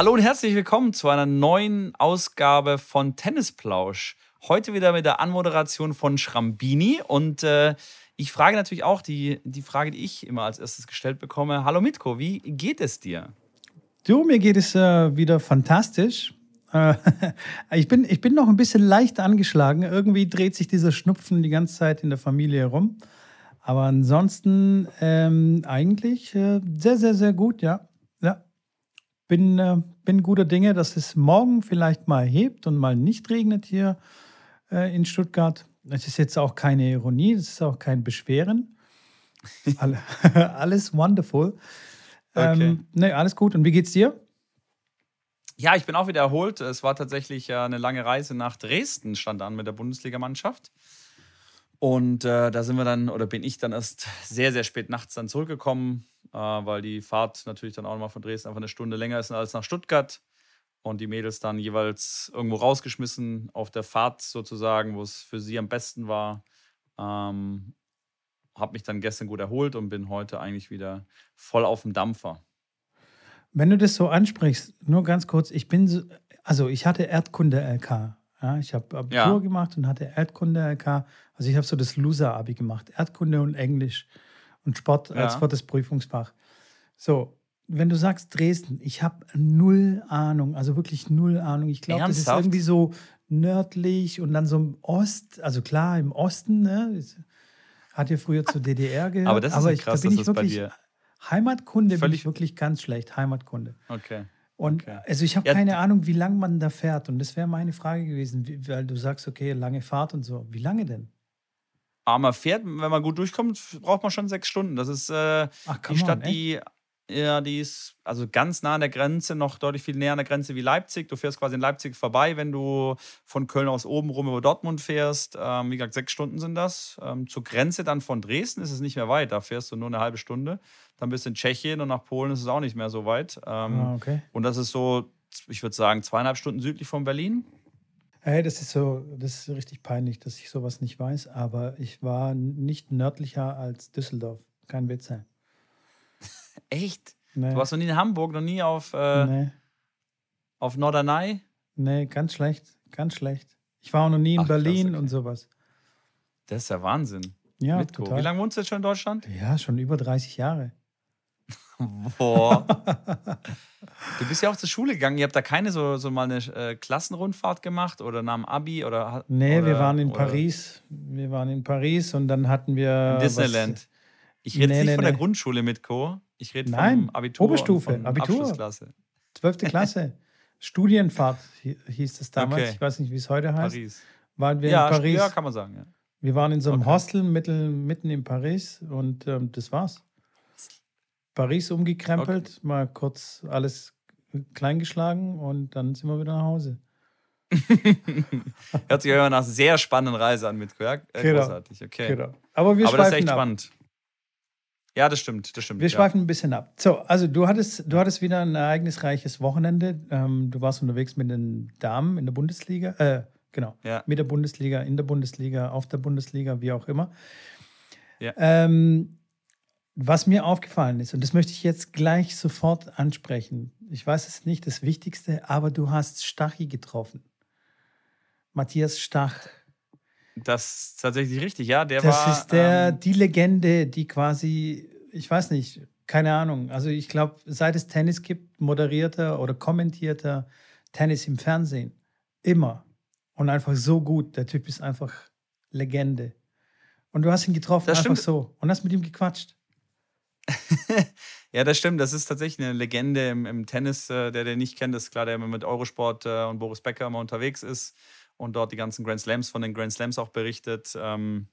Hallo und herzlich willkommen zu einer neuen Ausgabe von Tennisplausch. Heute wieder mit der Anmoderation von Schrambini und äh, ich frage natürlich auch die, die Frage, die ich immer als erstes gestellt bekomme. Hallo Mitko, wie geht es dir? Du, mir geht es äh, wieder fantastisch. Äh, ich, bin, ich bin noch ein bisschen leicht angeschlagen. Irgendwie dreht sich dieser Schnupfen die ganze Zeit in der Familie herum. Aber ansonsten ähm, eigentlich äh, sehr, sehr, sehr gut, ja. ja. Bin, äh, bin guter Dinge, dass es morgen vielleicht mal hebt und mal nicht regnet hier äh, in Stuttgart. Es ist jetzt auch keine Ironie, es ist auch kein Beschweren. alles wonderful. Okay. Ähm, ne, alles gut. Und wie geht's dir? Ja, ich bin auch wieder erholt. Es war tatsächlich eine lange Reise nach Dresden, stand an mit der Bundesligamannschaft. Und äh, da sind wir dann, oder bin ich dann erst sehr, sehr spät nachts dann zurückgekommen, äh, weil die Fahrt natürlich dann auch nochmal von Dresden einfach eine Stunde länger ist als nach Stuttgart. Und die Mädels dann jeweils irgendwo rausgeschmissen auf der Fahrt sozusagen, wo es für sie am besten war. Ähm, habe mich dann gestern gut erholt und bin heute eigentlich wieder voll auf dem Dampfer. Wenn du das so ansprichst, nur ganz kurz, ich bin so, also ich hatte Erdkunde-LK. Ja, ich habe Abitur ja. gemacht und hatte Erdkunde-LK. Also ich habe so das Loser-Abi gemacht. Erdkunde und Englisch und Sport als ja. viertes Prüfungsfach. So, wenn du sagst Dresden, ich habe null Ahnung, also wirklich null Ahnung. Ich glaube, das ist irgendwie so nördlich und dann so im Ost, also klar, im Osten, ne? Hat ja früher zur DDR gehört. Aber das ist aber ich, krass, da bin ich wirklich, Heimatkunde Völlig bin ich wirklich ganz schlecht. Heimatkunde. Okay. Und okay. also ich habe ja, keine Ahnung, wie lange man da fährt. Und das wäre meine Frage gewesen, wie, weil du sagst, okay, lange Fahrt und so. Wie lange denn? Aber man fährt, wenn man gut durchkommt, braucht man schon sechs Stunden. Das ist äh, Ach, die Stadt, on, die ja, die ist also ganz nah an der Grenze, noch deutlich viel näher an der Grenze wie Leipzig. Du fährst quasi in Leipzig vorbei, wenn du von Köln aus oben rum über Dortmund fährst. Ähm, wie gesagt, sechs Stunden sind das. Ähm, zur Grenze dann von Dresden ist es nicht mehr weit. Da fährst du nur eine halbe Stunde. Dann bist du in Tschechien und nach Polen ist es auch nicht mehr so weit. Ähm, ah, okay. Und das ist so, ich würde sagen, zweieinhalb Stunden südlich von Berlin. Hey, das ist so, das ist richtig peinlich, dass ich sowas nicht weiß, aber ich war nicht nördlicher als Düsseldorf. Kein Witz. Echt? Nee. Du warst noch nie in Hamburg, noch nie auf, äh, nee. auf Norderney? Nee, ganz schlecht, ganz schlecht. Ich war auch noch nie in Ach, Berlin krass, okay. und sowas. Das ist ja Wahnsinn. Ja, Mitko. Wie lange wohnst du jetzt schon in Deutschland? Ja, schon über 30 Jahre. Boah. du bist ja auch zur Schule gegangen. Ihr habt da keine so, so mal eine äh, Klassenrundfahrt gemacht oder nach dem Abi oder. Nee, oder, wir waren in Paris. Wir waren in Paris und dann hatten wir. In Disneyland. Ich rede nee, nicht nee, von der Grundschule mit Co. Ich rede vom Abitur. Oberstufe, Abitur. Abschlussklasse. Zwölfte Klasse. Studienfahrt hieß es damals. Okay. Ich weiß nicht, wie es heute heißt. Paris. Waren wir ja, in Paris. Ja, kann man sagen. Ja. Wir waren in so einem okay. Hostel mitten, mitten in Paris und ähm, das war's. Paris umgekrempelt, okay. mal kurz alles kleingeschlagen und dann sind wir wieder nach Hause. Hört sich ja immer nach einer sehr spannenden Reise an mit ja? Äh, genau. Großartig, okay. Genau. Aber wir Aber das ist echt ab. spannend. Ja, das stimmt, das stimmt. Wir schweifen ja. ein bisschen ab. So, also du hattest, du hattest wieder ein ereignisreiches Wochenende. Ähm, du warst unterwegs mit den Damen in der Bundesliga, äh, genau, ja. mit der Bundesliga, in der Bundesliga, auf der Bundesliga, wie auch immer. Ja. Ähm, was mir aufgefallen ist, und das möchte ich jetzt gleich sofort ansprechen. Ich weiß es nicht das Wichtigste, aber du hast Stachi getroffen. Matthias Stach. Das ist tatsächlich richtig, ja. Der das war, ist der, ähm, die Legende, die quasi, ich weiß nicht, keine Ahnung. Also ich glaube, seit es Tennis gibt, moderierter oder kommentierter Tennis im Fernsehen. Immer. Und einfach so gut. Der Typ ist einfach Legende. Und du hast ihn getroffen, das einfach stimmt. so. Und hast mit ihm gequatscht. ja, das stimmt. Das ist tatsächlich eine Legende im, im Tennis. Äh, der, der nicht kennt, ist klar, der immer mit Eurosport äh, und Boris Becker immer unterwegs ist und dort die ganzen Grand Slams von den Grand Slams auch berichtet. Ähm,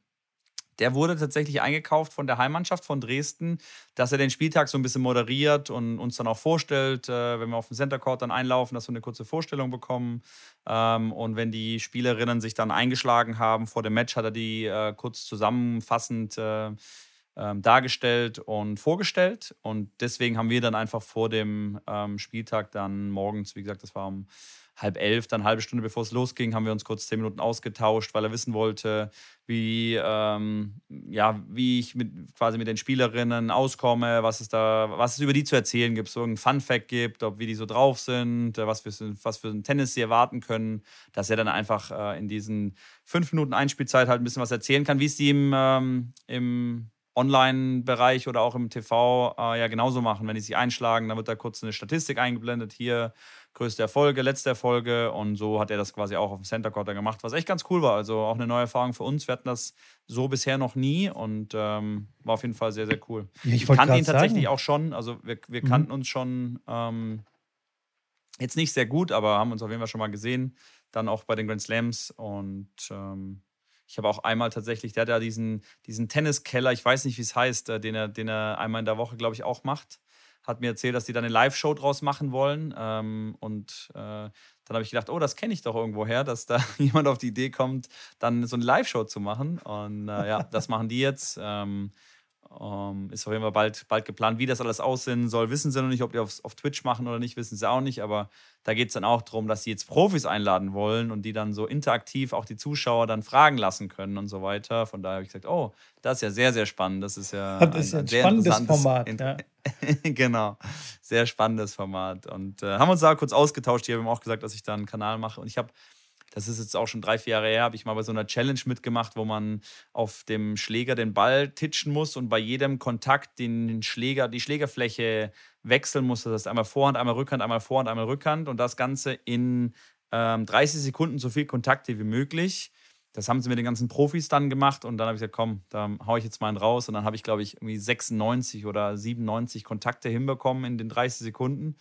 der wurde tatsächlich eingekauft von der Heimmannschaft von Dresden, dass er den Spieltag so ein bisschen moderiert und uns dann auch vorstellt, äh, wenn wir auf dem Center Court dann einlaufen, dass wir eine kurze Vorstellung bekommen. Ähm, und wenn die Spielerinnen sich dann eingeschlagen haben vor dem Match, hat er die äh, kurz zusammenfassend äh, ähm, dargestellt und vorgestellt. Und deswegen haben wir dann einfach vor dem ähm, Spieltag dann morgens, wie gesagt, das war um halb elf, dann halbe Stunde bevor es losging, haben wir uns kurz zehn Minuten ausgetauscht, weil er wissen wollte, wie, ähm, ja, wie ich mit, quasi mit den Spielerinnen auskomme, was es da, was es über die zu erzählen gibt, so ein Fun-Fact gibt, ob wie die so drauf sind, äh, was für, was für ein Tennis sie erwarten können, dass er dann einfach äh, in diesen fünf Minuten Einspielzeit halt ein bisschen was erzählen kann, wie es im, ähm, im Online-Bereich oder auch im TV äh, ja genauso machen. Wenn die sich einschlagen, dann wird da kurz eine Statistik eingeblendet. Hier größte Erfolge, letzte Erfolge. Und so hat er das quasi auch auf dem Center Court gemacht, was echt ganz cool war. Also auch eine neue Erfahrung für uns. Wir hatten das so bisher noch nie und ähm, war auf jeden Fall sehr, sehr cool. Ja, ich, ich kannte ihn tatsächlich sagen. auch schon. Also wir, wir mhm. kannten uns schon ähm, jetzt nicht sehr gut, aber haben uns auf jeden Fall schon mal gesehen. Dann auch bei den Grand Slams und ähm, ich habe auch einmal tatsächlich, der hat ja diesen, diesen Tenniskeller, ich weiß nicht, wie es heißt, äh, den, er, den er einmal in der Woche, glaube ich, auch macht. Hat mir erzählt, dass die da eine Live-Show draus machen wollen. Ähm, und äh, dann habe ich gedacht, oh, das kenne ich doch irgendwo her, dass da jemand auf die Idee kommt, dann so eine Live-Show zu machen. Und äh, ja, das machen die jetzt. Um, ähm, ist auf jeden Fall bald, bald geplant. Wie das alles aussehen soll, wissen sie noch nicht. Ob die auf, auf Twitch machen oder nicht, wissen sie auch nicht. Aber da geht es dann auch darum, dass sie jetzt Profis einladen wollen und die dann so interaktiv auch die Zuschauer dann fragen lassen können und so weiter. Von daher habe ich gesagt, oh, das ist ja sehr, sehr spannend. Das ist ja das ist ein, ein sehr spannendes Format. Ja. genau, sehr spannendes Format. Und äh, haben uns da kurz ausgetauscht. Die haben auch gesagt, dass ich da einen Kanal mache. Und ich habe das ist jetzt auch schon drei, vier Jahre her, habe ich mal bei so einer Challenge mitgemacht, wo man auf dem Schläger den Ball titschen muss und bei jedem Kontakt den Schläger, die Schlägerfläche wechseln muss. Das heißt einmal Vorhand, einmal Rückhand, einmal Vorhand, einmal Rückhand und das Ganze in ähm, 30 Sekunden so viel Kontakte wie möglich. Das haben sie mit den ganzen Profis dann gemacht und dann habe ich gesagt, komm, da haue ich jetzt mal einen raus und dann habe ich, glaube ich, irgendwie 96 oder 97 Kontakte hinbekommen in den 30 Sekunden.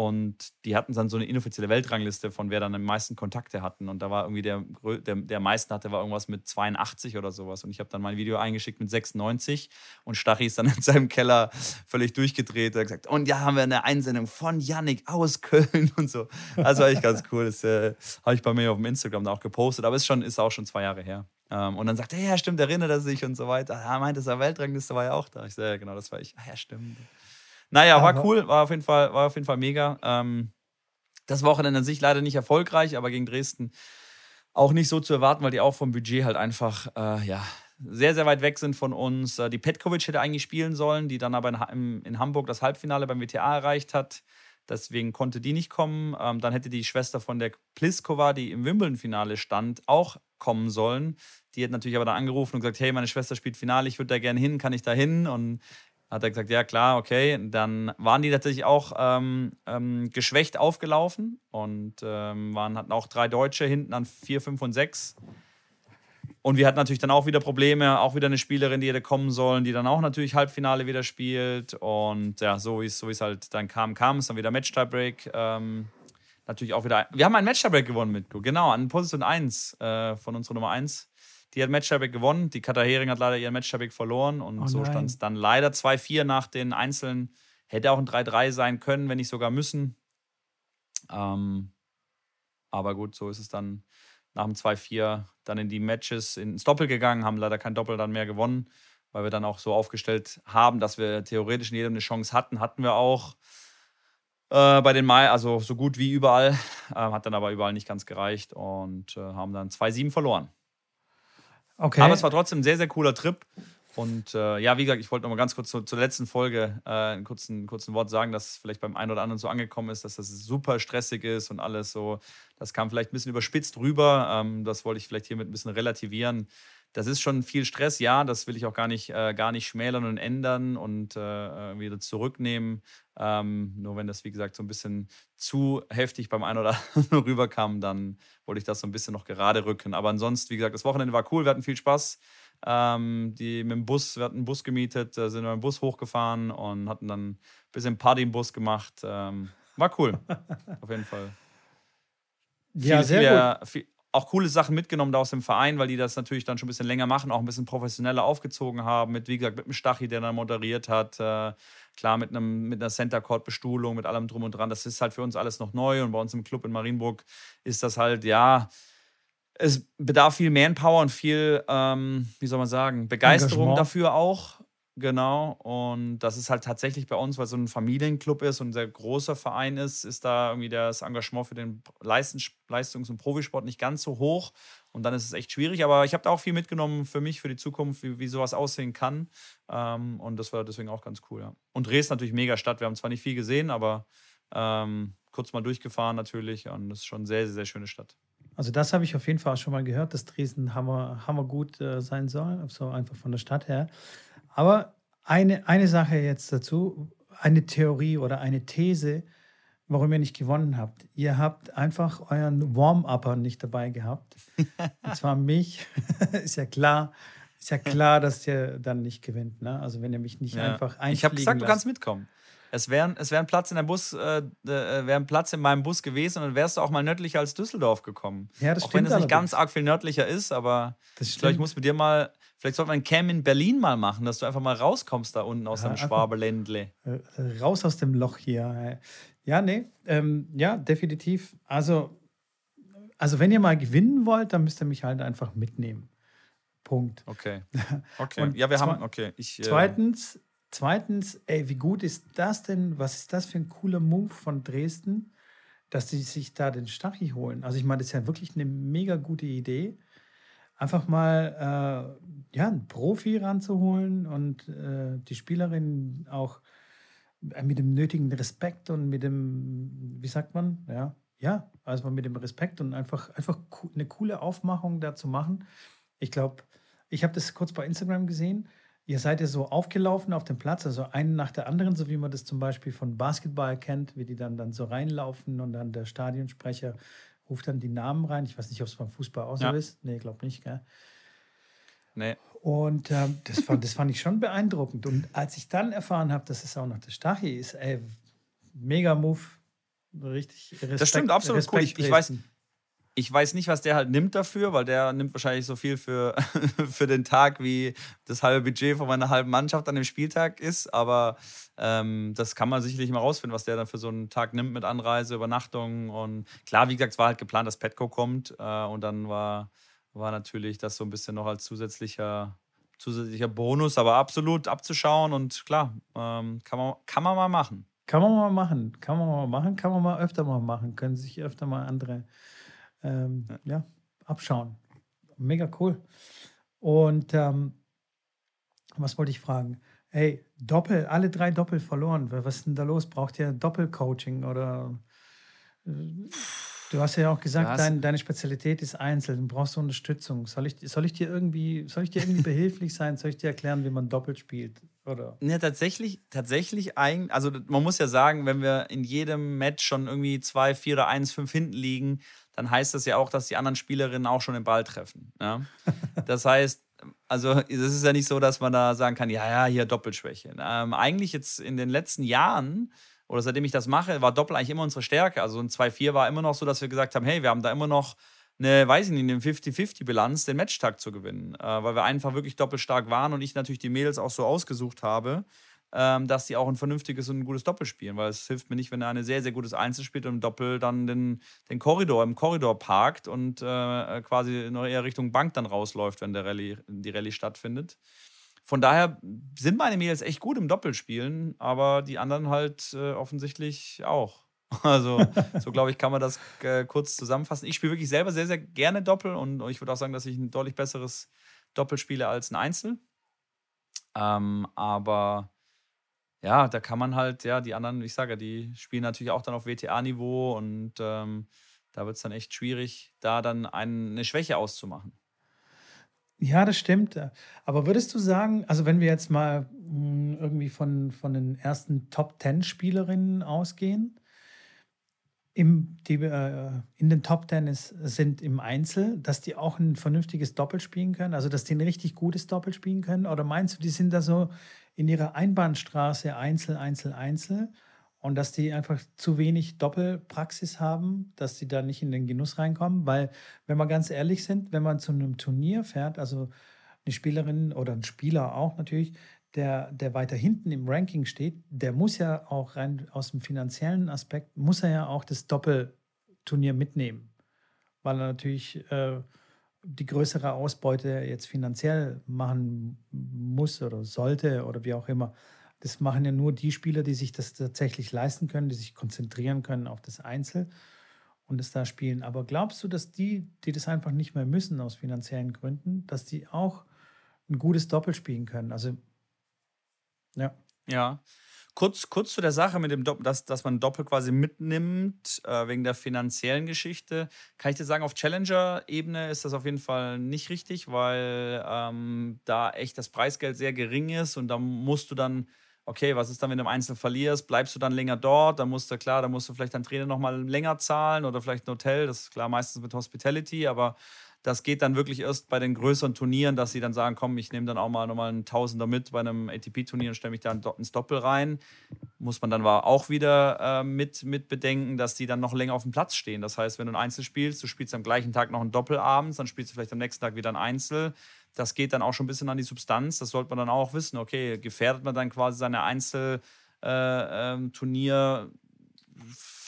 Und die hatten dann so eine inoffizielle Weltrangliste von wer dann am meisten Kontakte hatten. Und da war irgendwie der, der, der meisten hatte, war irgendwas mit 82 oder sowas. Und ich habe dann mein Video eingeschickt mit 96 und Stachy ist dann in seinem Keller völlig durchgedreht. Er hat gesagt, und ja, haben wir eine Einsendung von Yannick aus Köln und so. Also war echt ganz cool. Das äh, habe ich bei mir auf dem Instagram auch gepostet. Aber ist, schon, ist auch schon zwei Jahre her. Ähm, und dann sagt er, ja, stimmt, erinnert er sich und so weiter. Er meinte, das Weltrangliste war ja auch da. Ich sage, ja, genau, das war ich. Ah, ja, stimmt. Naja, war cool, war auf jeden Fall, war auf jeden Fall mega. Ähm, das Wochenende an sich leider nicht erfolgreich, aber gegen Dresden auch nicht so zu erwarten, weil die auch vom Budget halt einfach äh, ja, sehr, sehr weit weg sind von uns. Äh, die Petkovic hätte eigentlich spielen sollen, die dann aber in, in, Hamburg das Halbfinale beim WTA erreicht hat. Deswegen konnte die nicht kommen. Ähm, dann hätte die Schwester von der Pliskova, die im Wimbledon-Finale stand, auch kommen sollen. Die hat natürlich aber dann angerufen und gesagt: Hey, meine Schwester spielt Finale, ich würde da gerne hin, kann ich da hin? Und hat er gesagt, ja klar, okay. Dann waren die natürlich auch ähm, ähm, geschwächt aufgelaufen und ähm, waren, hatten auch drei Deutsche hinten an 4, 5 und 6. Und wir hatten natürlich dann auch wieder Probleme, auch wieder eine Spielerin, die hätte kommen sollen, die dann auch natürlich Halbfinale wieder spielt. Und ja, so wie es so halt dann kam, kam es dann wieder Match-Tiebreak. Ähm, natürlich auch wieder. Wir haben einen Match-Tiebreak gewonnen mit, genau, an Position 1 äh, von unserer Nummer 1. Die hat Matchtabik gewonnen. Die Katha Hering hat leider ihren Matchtabik verloren. Und oh so stand es dann leider 2-4 nach den Einzelnen. Hätte auch ein 3-3 sein können, wenn nicht sogar müssen. Ähm, aber gut, so ist es dann nach dem 2-4 dann in die Matches ins Doppel gegangen, haben leider kein Doppel dann mehr gewonnen, weil wir dann auch so aufgestellt haben, dass wir theoretisch in jedem eine Chance hatten. Hatten wir auch äh, bei den Mai, also so gut wie überall, äh, hat dann aber überall nicht ganz gereicht und äh, haben dann 2-7 verloren. Okay. Aber es war trotzdem ein sehr, sehr cooler Trip. Und äh, ja, wie gesagt, ich wollte noch mal ganz kurz zu, zur letzten Folge äh, ein kurzen, kurzen Wort sagen, dass es vielleicht beim einen oder anderen so angekommen ist, dass das super stressig ist und alles so. Das kam vielleicht ein bisschen überspitzt rüber. Ähm, das wollte ich vielleicht hiermit ein bisschen relativieren das ist schon viel Stress, ja, das will ich auch gar nicht, äh, gar nicht schmälern und ändern und äh, wieder zurücknehmen. Ähm, nur wenn das, wie gesagt, so ein bisschen zu heftig beim einen oder anderen rüberkam, dann wollte ich das so ein bisschen noch gerade rücken. Aber ansonsten, wie gesagt, das Wochenende war cool, wir hatten viel Spaß. Ähm, die mit dem Bus, wir hatten einen Bus gemietet, äh, sind mit dem Bus hochgefahren und hatten dann ein bisschen Party im Bus gemacht. Ähm, war cool, auf jeden Fall. Ja, viel, sehr gut. Viel, auch coole Sachen mitgenommen da aus dem Verein, weil die das natürlich dann schon ein bisschen länger machen, auch ein bisschen professioneller aufgezogen haben, mit, wie gesagt, mit dem Stachy, der dann moderiert hat, äh, klar, mit, einem, mit einer Center Court Bestuhlung, mit allem drum und dran. Das ist halt für uns alles noch neu und bei uns im Club in Marienburg ist das halt, ja, es bedarf viel Manpower und viel, ähm, wie soll man sagen, Begeisterung dafür auch. Genau, und das ist halt tatsächlich bei uns, weil so ein Familienclub ist und ein sehr großer Verein ist, ist da irgendwie das Engagement für den Leistungs- und Profisport nicht ganz so hoch. Und dann ist es echt schwierig. Aber ich habe da auch viel mitgenommen für mich, für die Zukunft, wie, wie sowas aussehen kann. Ähm, und das war deswegen auch ganz cool. Ja. Und Dresden natürlich mega Stadt. Wir haben zwar nicht viel gesehen, aber ähm, kurz mal durchgefahren natürlich. Und das ist schon eine sehr, sehr, sehr schöne Stadt. Also das habe ich auf jeden Fall schon mal gehört, dass Dresden hammer, hammer gut äh, sein soll, so einfach von der Stadt her. Aber eine, eine Sache jetzt dazu, eine Theorie oder eine These, warum ihr nicht gewonnen habt. Ihr habt einfach euren Warm-Upper nicht dabei gehabt. Und zwar mich. ist ja klar, ist ja klar, dass ihr dann nicht gewinnt. Ne? Also wenn ihr mich nicht ja. einfach Ich habe gesagt, lasst. du kannst mitkommen. Es wäre es wär ein Platz in der Bus, äh, äh wäre ein Platz in meinem Bus gewesen und dann wärst du auch mal nördlicher als Düsseldorf gekommen. Ja, das auch stimmt. Auch wenn es nicht ganz arg viel nördlicher ist, aber ich glaube, ich muss mit dir mal, vielleicht sollte man ein Cam in Berlin mal machen, dass du einfach mal rauskommst da unten aus ja, dem Schwaberländle. Äh, raus aus dem Loch hier. Ja, nee, ähm, ja, definitiv. Also, also, wenn ihr mal gewinnen wollt, dann müsst ihr mich halt einfach mitnehmen. Punkt. Okay. Okay. ja, wir haben, okay. Ich, äh, zweitens, zweitens, ey, wie gut ist das denn? Was ist das für ein cooler Move von Dresden, dass sie sich da den Stachy holen? Also, ich meine, das ist ja wirklich eine mega gute Idee. Einfach mal äh, ja, einen Profi ranzuholen und äh, die Spielerin auch äh, mit dem nötigen Respekt und mit dem, wie sagt man, ja, ja, also mit dem Respekt und einfach, einfach eine coole Aufmachung da zu machen. Ich glaube, ich habe das kurz bei Instagram gesehen. Ihr seid ja so aufgelaufen auf dem Platz, also einen nach der anderen, so wie man das zum Beispiel von Basketball kennt, wie die dann, dann so reinlaufen und dann der Stadionsprecher ruft dann die Namen rein. Ich weiß nicht, ob es beim Fußball auch so ja. ist. Nee, ich glaube nicht, gell? Nee. Und ähm, das, fand, das fand ich schon beeindruckend. Und als ich dann erfahren habe, dass es auch noch der Stachy ist, ey, mega Move. Richtig Respekt, Das stimmt, absolut Respekt cool. Ich, ich, weiß, ich weiß nicht, was der halt nimmt dafür, weil der nimmt wahrscheinlich so viel für, für den Tag, wie das halbe Budget von meiner halben Mannschaft an dem Spieltag ist. Aber ähm, das kann man sicherlich mal rausfinden, was der dann für so einen Tag nimmt mit Anreise, Übernachtung. Und klar, wie gesagt, es war halt geplant, dass Petco kommt. Äh, und dann war war natürlich das so ein bisschen noch als zusätzlicher, zusätzlicher Bonus, aber absolut abzuschauen und klar, ähm, kann, man, kann man mal machen. Kann man mal machen, kann man mal machen, kann man mal öfter mal machen, können sich öfter mal andere ähm, ja. ja. abschauen. Mega cool. Und ähm, was wollte ich fragen? Hey, Doppel, alle drei Doppel verloren. Was ist denn da los? Braucht ihr Doppelcoaching oder? Äh, Du hast ja auch gesagt, dein, deine Spezialität ist Einzel. Du brauchst du Unterstützung. Soll ich, soll ich dir irgendwie, soll ich dir irgendwie behilflich sein? Soll ich dir erklären, wie man doppelt spielt? Oder? Ja, tatsächlich, tatsächlich ein, also man muss ja sagen, wenn wir in jedem Match schon irgendwie 2, 4 oder 1, 5 hinten liegen, dann heißt das ja auch, dass die anderen Spielerinnen auch schon den Ball treffen. Ja? Das heißt, also es ist ja nicht so, dass man da sagen kann, ja, ja, hier Doppelschwäche. Ähm, eigentlich jetzt in den letzten Jahren oder seitdem ich das mache, war Doppel eigentlich immer unsere Stärke. Also ein 2-4 war immer noch so, dass wir gesagt haben, hey, wir haben da immer noch eine, weiß ich nicht, eine 50-50-Bilanz, den Matchtag zu gewinnen. Äh, weil wir einfach wirklich doppelstark waren und ich natürlich die Mädels auch so ausgesucht habe, ähm, dass sie auch ein vernünftiges und ein gutes Doppel spielen. Weil es hilft mir nicht, wenn er eine sehr, sehr gutes Einzel spielt und im Doppel dann den, den Korridor im Korridor parkt und äh, quasi in eher Richtung Bank dann rausläuft, wenn der Rallye, die Rallye stattfindet. Von daher sind meine Mädels echt gut im Doppelspielen, aber die anderen halt äh, offensichtlich auch. Also, so glaube ich, kann man das äh, kurz zusammenfassen. Ich spiele wirklich selber sehr, sehr gerne Doppel und ich würde auch sagen, dass ich ein deutlich besseres Doppel spiele als ein Einzel. Ähm, aber ja, da kann man halt, ja, die anderen, ich sage die spielen natürlich auch dann auf WTA-Niveau und ähm, da wird es dann echt schwierig, da dann eine Schwäche auszumachen. Ja, das stimmt. Aber würdest du sagen, also wenn wir jetzt mal hm, irgendwie von, von den ersten Top Ten Spielerinnen ausgehen, im, die äh, in den Top Ten ist, sind im Einzel, dass die auch ein vernünftiges Doppel spielen können, also dass die ein richtig gutes Doppel spielen können? Oder meinst du, die sind da so in ihrer Einbahnstraße Einzel, Einzel, Einzel? Und dass die einfach zu wenig Doppelpraxis haben, dass sie da nicht in den Genuss reinkommen. Weil, wenn wir ganz ehrlich sind, wenn man zu einem Turnier fährt, also eine Spielerin oder ein Spieler auch natürlich, der, der weiter hinten im Ranking steht, der muss ja auch rein aus dem finanziellen Aspekt, muss er ja auch das Doppelturnier mitnehmen. Weil er natürlich äh, die größere Ausbeute jetzt finanziell machen muss oder sollte oder wie auch immer. Das machen ja nur die Spieler, die sich das tatsächlich leisten können, die sich konzentrieren können auf das Einzel und es da spielen. Aber glaubst du, dass die, die das einfach nicht mehr müssen aus finanziellen Gründen, dass die auch ein gutes Doppel spielen können? Also, ja. Ja. Kurz, kurz zu der Sache mit dem Doppel, dass, dass man Doppel quasi mitnimmt, äh, wegen der finanziellen Geschichte. Kann ich dir sagen, auf Challenger-Ebene ist das auf jeden Fall nicht richtig, weil ähm, da echt das Preisgeld sehr gering ist und da musst du dann okay, was ist dann, wenn du im Einzel verlierst? Bleibst du dann länger dort? Da musst du, klar, da musst du vielleicht deinen Trainer nochmal länger zahlen oder vielleicht ein Hotel. Das ist klar meistens mit Hospitality, aber das geht dann wirklich erst bei den größeren Turnieren, dass sie dann sagen, komm, ich nehme dann auch mal nochmal einen Tausender mit bei einem ATP-Turnier und stelle mich dann ins Doppel rein. Muss man dann auch wieder äh, mit, mit bedenken, dass die dann noch länger auf dem Platz stehen. Das heißt, wenn du ein Einzel spielst, du spielst am gleichen Tag noch ein Doppel abends, dann spielst du vielleicht am nächsten Tag wieder ein Einzel. Das geht dann auch schon ein bisschen an die Substanz. Das sollte man dann auch wissen. Okay, gefährdet man dann quasi seine Einzelturnier- äh, ähm,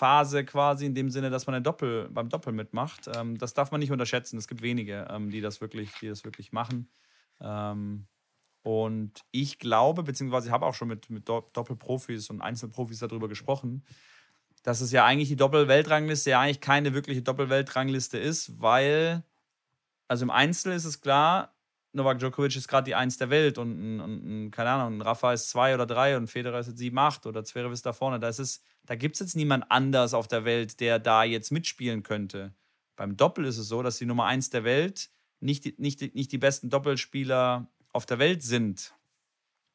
Phase quasi in dem Sinne, dass man ein Doppel, beim Doppel mitmacht. Ähm, das darf man nicht unterschätzen. Es gibt wenige, ähm, die, das wirklich, die das wirklich machen. Ähm, und ich glaube, beziehungsweise ich habe auch schon mit, mit Doppelprofis und Einzelprofis darüber gesprochen, dass es ja eigentlich die Doppelweltrangliste ja eigentlich keine wirkliche Doppelweltrangliste ist, weil, also im Einzel ist es klar, Novak Djokovic ist gerade die Eins der Welt und, und ein, keine Ahnung, Rafa ist zwei oder drei und Federer ist jetzt sieben, acht oder Zverev ist da vorne. Da, da gibt es jetzt niemand anders auf der Welt, der da jetzt mitspielen könnte. Beim Doppel ist es so, dass die Nummer eins der Welt nicht, die, nicht, nicht die besten Doppelspieler auf der Welt sind.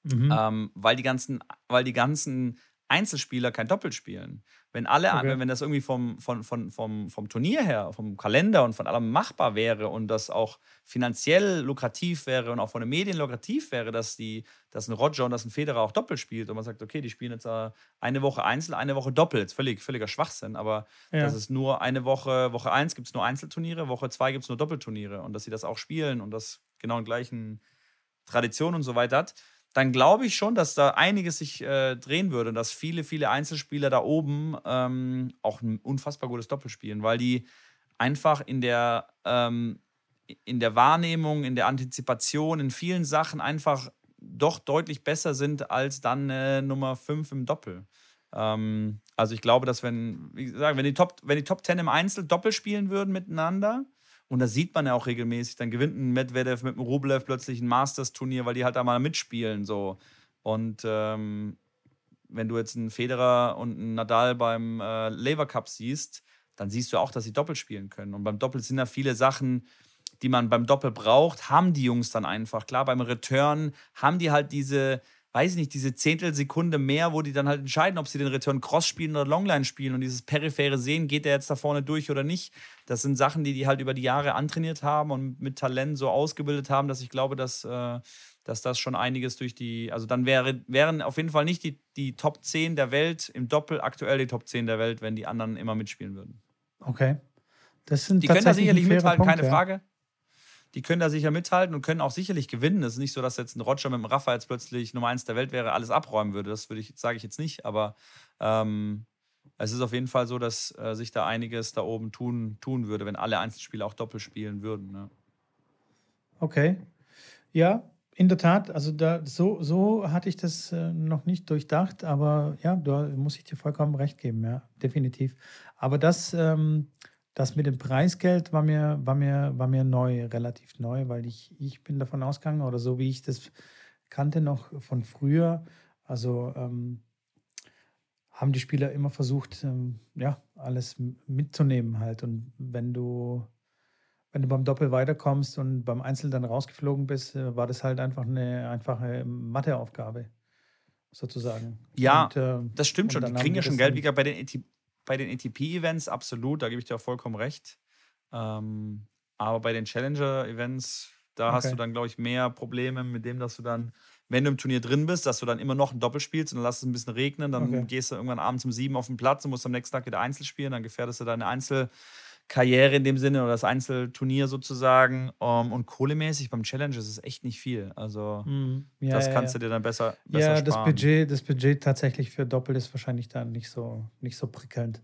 Mhm. Ähm, weil, die ganzen, weil die ganzen Einzelspieler kein Doppel spielen. Wenn alle, okay. wenn das irgendwie vom, vom, vom, vom, vom Turnier her, vom Kalender und von allem machbar wäre und das auch finanziell lukrativ wäre und auch von den Medien lukrativ wäre, dass, die, dass ein Roger und dass ein Federer auch Doppel spielt und man sagt, okay, die spielen jetzt eine Woche Einzel, eine Woche Doppel, jetzt völlig, völliger Schwachsinn, aber ja. das ist nur eine Woche, Woche 1 gibt es nur Einzelturniere, Woche 2 gibt es nur Doppelturniere und dass sie das auch spielen und das genau in gleichen Traditionen und so weiter hat dann glaube ich schon, dass da einiges sich äh, drehen würde und dass viele, viele Einzelspieler da oben ähm, auch ein unfassbar gutes Doppel spielen, weil die einfach in der, ähm, in der Wahrnehmung, in der Antizipation, in vielen Sachen einfach doch deutlich besser sind als dann äh, Nummer 5 im Doppel. Ähm, also ich glaube, dass wenn, wie gesagt, wenn die Top, wenn die Top 10 im Einzel Doppel spielen würden miteinander, und das sieht man ja auch regelmäßig. Dann gewinnt ein Medvedev mit einem Rublev plötzlich ein Masters-Turnier, weil die halt da mal mitspielen. So. Und ähm, wenn du jetzt einen Federer und einen Nadal beim äh, Lever Cup siehst, dann siehst du auch, dass sie Doppel spielen können. Und beim Doppel sind da viele Sachen, die man beim Doppel braucht, haben die Jungs dann einfach. Klar, beim Return haben die halt diese, weiß ich nicht, diese Zehntelsekunde mehr, wo die dann halt entscheiden, ob sie den Return Cross spielen oder Longline spielen und dieses periphere Sehen, geht der jetzt da vorne durch oder nicht. Das sind Sachen, die die halt über die Jahre antrainiert haben und mit Talent so ausgebildet haben, dass ich glaube, dass, äh, dass das schon einiges durch die, also dann wäre, wären auf jeden Fall nicht die, die Top 10 der Welt im Doppel aktuell die Top 10 der Welt, wenn die anderen immer mitspielen würden. Okay. Das sind die können da sicherlich mithalten, Punkt, keine ja. Frage die können da sicher mithalten und können auch sicherlich gewinnen. Es ist nicht so, dass jetzt ein Roger mit dem Rafa jetzt plötzlich Nummer eins der Welt wäre, alles abräumen würde. Das würde ich, sage ich jetzt nicht, aber ähm, es ist auf jeden Fall so, dass äh, sich da einiges da oben tun, tun würde, wenn alle Einzelspiele auch doppelt spielen würden. Ne? Okay. Ja, in der Tat, also da, so, so hatte ich das äh, noch nicht durchdacht, aber ja, da muss ich dir vollkommen recht geben, ja, definitiv. Aber das, ähm, das mit dem Preisgeld war mir, war mir, war mir neu, relativ neu, weil ich, ich bin davon ausgegangen, oder so wie ich das kannte noch von früher, also ähm, haben die Spieler immer versucht, ähm, ja, alles mitzunehmen halt. Und wenn du, wenn du beim Doppel weiterkommst und beim Einzel dann rausgeflogen bist, äh, war das halt einfach eine einfache Matheaufgabe, sozusagen. Ja, und, äh, das stimmt schon. Die kriegen ja schon Geld, wie bei den bei den ATP-Events absolut, da gebe ich dir vollkommen recht. Ähm, aber bei den Challenger-Events, da okay. hast du dann, glaube ich, mehr Probleme mit dem, dass du dann, wenn du im Turnier drin bist, dass du dann immer noch ein Doppel spielst und dann lässt es ein bisschen regnen, dann okay. gehst du irgendwann abends um sieben auf den Platz und musst am nächsten Tag wieder Einzel spielen, dann gefährdest du deine Einzel- Karriere in dem Sinne oder das Einzelturnier sozusagen. Um, ähm, und kohlemäßig beim Challenge ist es echt nicht viel. Also mm, ja, das kannst ja, du dir dann besser, besser Ja, das Budget, das Budget tatsächlich für Doppel ist wahrscheinlich dann nicht so, nicht so prickelnd.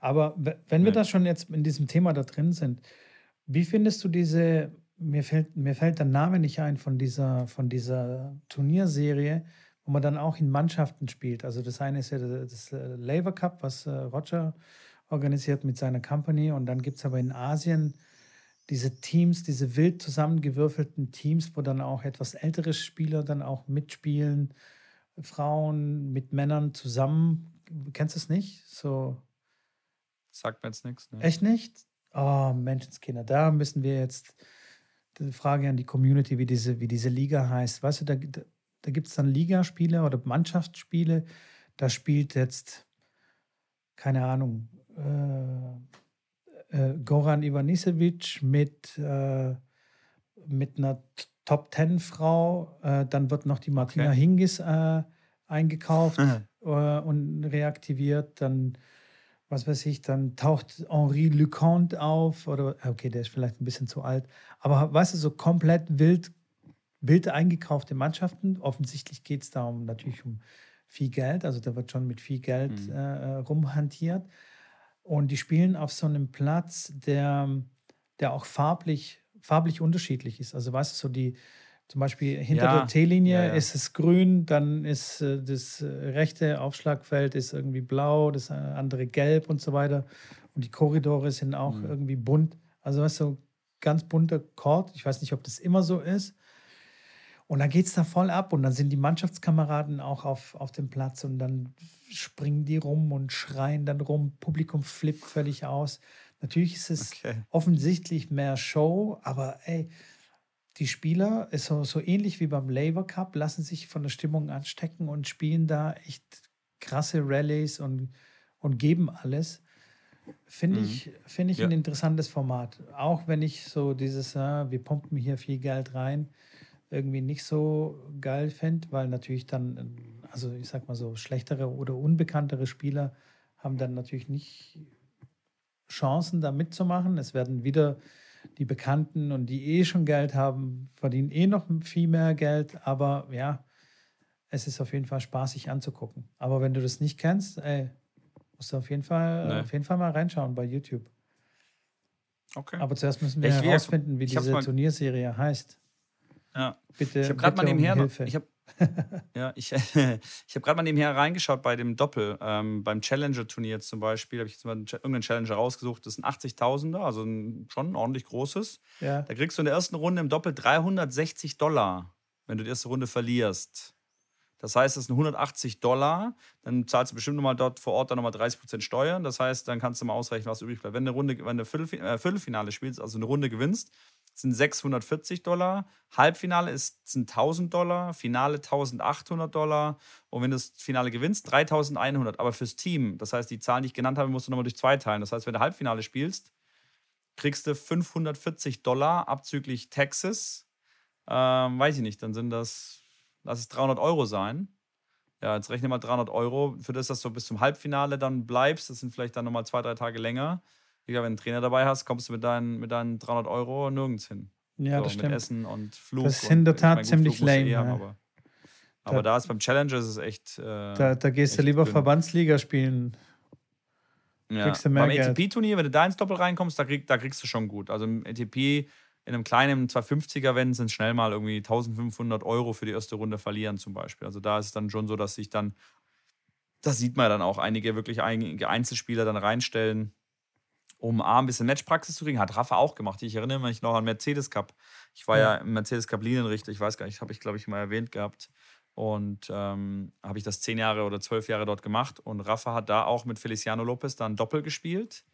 Aber wenn wir da schon jetzt in diesem Thema da drin sind, Wie findest du diese, mir fällt, mir fällt der Name nicht ein von dieser, von dieser Turnierserie, wo man dann auch in Mannschaften spielt. Also das eine ist ja das Labour Cup, was äh, Roger organisiert mit seiner Company. Und dann gibt es aber in Asien diese Teams, diese wild zusammengewürfelten Teams, wo dann auch etwas ältere Spieler dann auch mitspielen, Frauen mit Männern zusammen. Kennst du es nicht? So. Sagt mir jetzt nichts. Ne? Echt nicht? Oh, Menschenskinder, da müssen wir jetzt die Frage an die Community, wie diese, wie diese Liga heißt. Weißt du, da, da, gibt es dann Ligaspiele oder Mannschaftsspiele. Da spielt jetzt, keine Ahnung, äh, äh, Goran Ivanisevic mit, äh, mit einer Top-Ten-Frau. Äh, dann wird noch die Martina okay. Hingis äh, eingekauft äh, und reaktiviert. Dann, was weiß ich, dann taucht Henri Leconte auf. Oder, okay, der ist vielleicht ein bisschen zu alt. Aber weißt du, so komplett wild, wild eingekaufte Mannschaften. Offensichtlich geht es da um, natürlich um viel Geld. Also da wird schon mit viel Geld mhm. rumhantiert. Und die spielen auf so einem Platz, der, der auch farblich, farblich unterschiedlich ist. Also weißt du, so die, zum Beispiel hinter ja, der T-Linie ja, ist es grün, dann ist äh, das äh, rechte Aufschlagfeld ist irgendwie blau, das andere gelb und so weiter. Und die Korridore sind auch mhm. irgendwie bunt. Also weißt du, ganz bunter Chord. Ich weiß nicht, ob das immer so ist. Und dann geht es da voll ab und dann sind die Mannschaftskameraden auch auf, auf dem Platz und dann springen die rum und schreien dann rum. Publikum flippt völlig aus. Natürlich ist es okay. offensichtlich mehr Show, aber ey, die Spieler ist so, so ähnlich wie beim Labour Cup, lassen sich von der Stimmung anstecken und spielen da echt krasse Rallyes und, und geben alles. Finde mhm. ich, find ich ja. ein interessantes Format. Auch wenn ich so dieses, äh, wir pumpen hier viel Geld rein, irgendwie nicht so geil fände, weil natürlich dann, also ich sag mal so, schlechtere oder unbekanntere Spieler haben dann natürlich nicht Chancen, da mitzumachen. Es werden wieder die Bekannten und die eh schon Geld haben, verdienen eh noch viel mehr Geld, aber ja, es ist auf jeden Fall spaßig anzugucken. Aber wenn du das nicht kennst, ey, musst du auf jeden Fall, nee. auf jeden Fall mal reinschauen bei YouTube. Okay. Aber zuerst müssen wir herausfinden, wie diese Turnierserie heißt. Ja. Bitte. Ich habe gerade mal nebenher. Um ich habe ja, ich, ich habe gerade mal nebenher reingeschaut bei dem Doppel. Ähm, beim Challenger-Turnier zum Beispiel habe ich jetzt mal irgendeinen Challenger rausgesucht. Das ist ein 80.000er, also ein, schon ein ordentlich großes. Ja. Da kriegst du in der ersten Runde im Doppel 360 Dollar, wenn du die erste Runde verlierst. Das heißt, das sind 180 Dollar. Dann zahlst du bestimmt nochmal dort vor Ort dann nochmal 30% Steuern. Das heißt, dann kannst du mal ausrechnen, was übrig bleibt. Wenn du eine Runde, wenn du äh, Viertelfinale spielst, also eine Runde gewinnst, sind 640 Dollar. Halbfinale ist, sind 1000 Dollar, Finale 1800 Dollar. Und wenn du das Finale gewinnst, 3100. Aber fürs Team, das heißt, die Zahlen, die ich genannt habe, musst du nochmal durch zwei teilen. Das heißt, wenn du Halbfinale spielst, kriegst du 540 Dollar abzüglich Taxes. Ähm, weiß ich nicht, dann sind das, lass es 300 Euro sein. Ja, jetzt rechne mal 300 Euro, für das, dass du bis zum Halbfinale dann bleibst. Das sind vielleicht dann nochmal zwei, drei Tage länger. Digga, wenn du einen Trainer dabei hast, kommst du mit deinen, mit deinen 300 Euro nirgends hin. Ja, so, das stimmt. Mit Essen und Flug. Das ist in der Tat meine, ziemlich lame. Eh haben, aber, da, aber da ist beim Challenger ist es echt. Äh, da, da gehst du lieber dünn. Verbandsliga spielen. Ja. Kriegst du mehr beim ATP-Turnier, wenn du da ins Doppel reinkommst, da, krieg, da kriegst du schon gut. Also im ATP, in einem kleinen 250er-Wenn sind schnell mal irgendwie 1500 Euro für die erste Runde verlieren zum Beispiel. Also da ist es dann schon so, dass sich dann, das sieht man dann auch, einige wirklich einige Einzelspieler dann reinstellen um A, ein bisschen Matchpraxis zu kriegen. Hat Rafa auch gemacht. Ich erinnere mich noch an Mercedes Cup. Ich war ja, ja im Mercedes Cup Linienrichter. Ich weiß gar nicht, habe ich, glaube ich, mal erwähnt gehabt. Und ähm, habe ich das zehn Jahre oder zwölf Jahre dort gemacht. Und Rafa hat da auch mit Feliciano Lopez dann Doppel gespielt.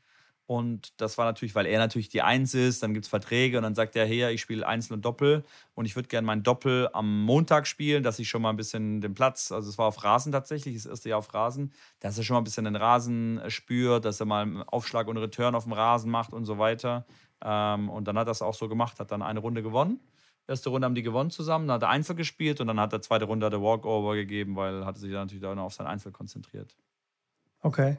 Und das war natürlich, weil er natürlich die Eins ist, dann gibt es Verträge und dann sagt er, hey, ich spiele Einzel und Doppel und ich würde gerne mein Doppel am Montag spielen, dass ich schon mal ein bisschen den Platz, also es war auf Rasen tatsächlich, das erste Jahr auf Rasen, dass er schon mal ein bisschen den Rasen äh, spürt, dass er mal einen Aufschlag und Return auf dem Rasen macht und so weiter. Ähm, und dann hat er das auch so gemacht, hat dann eine Runde gewonnen. Erste Runde haben die gewonnen zusammen, dann hat er Einzel gespielt und dann hat er zweite Runde der Walkover gegeben, weil er sich dann natürlich auch noch auf sein Einzel konzentriert. Okay.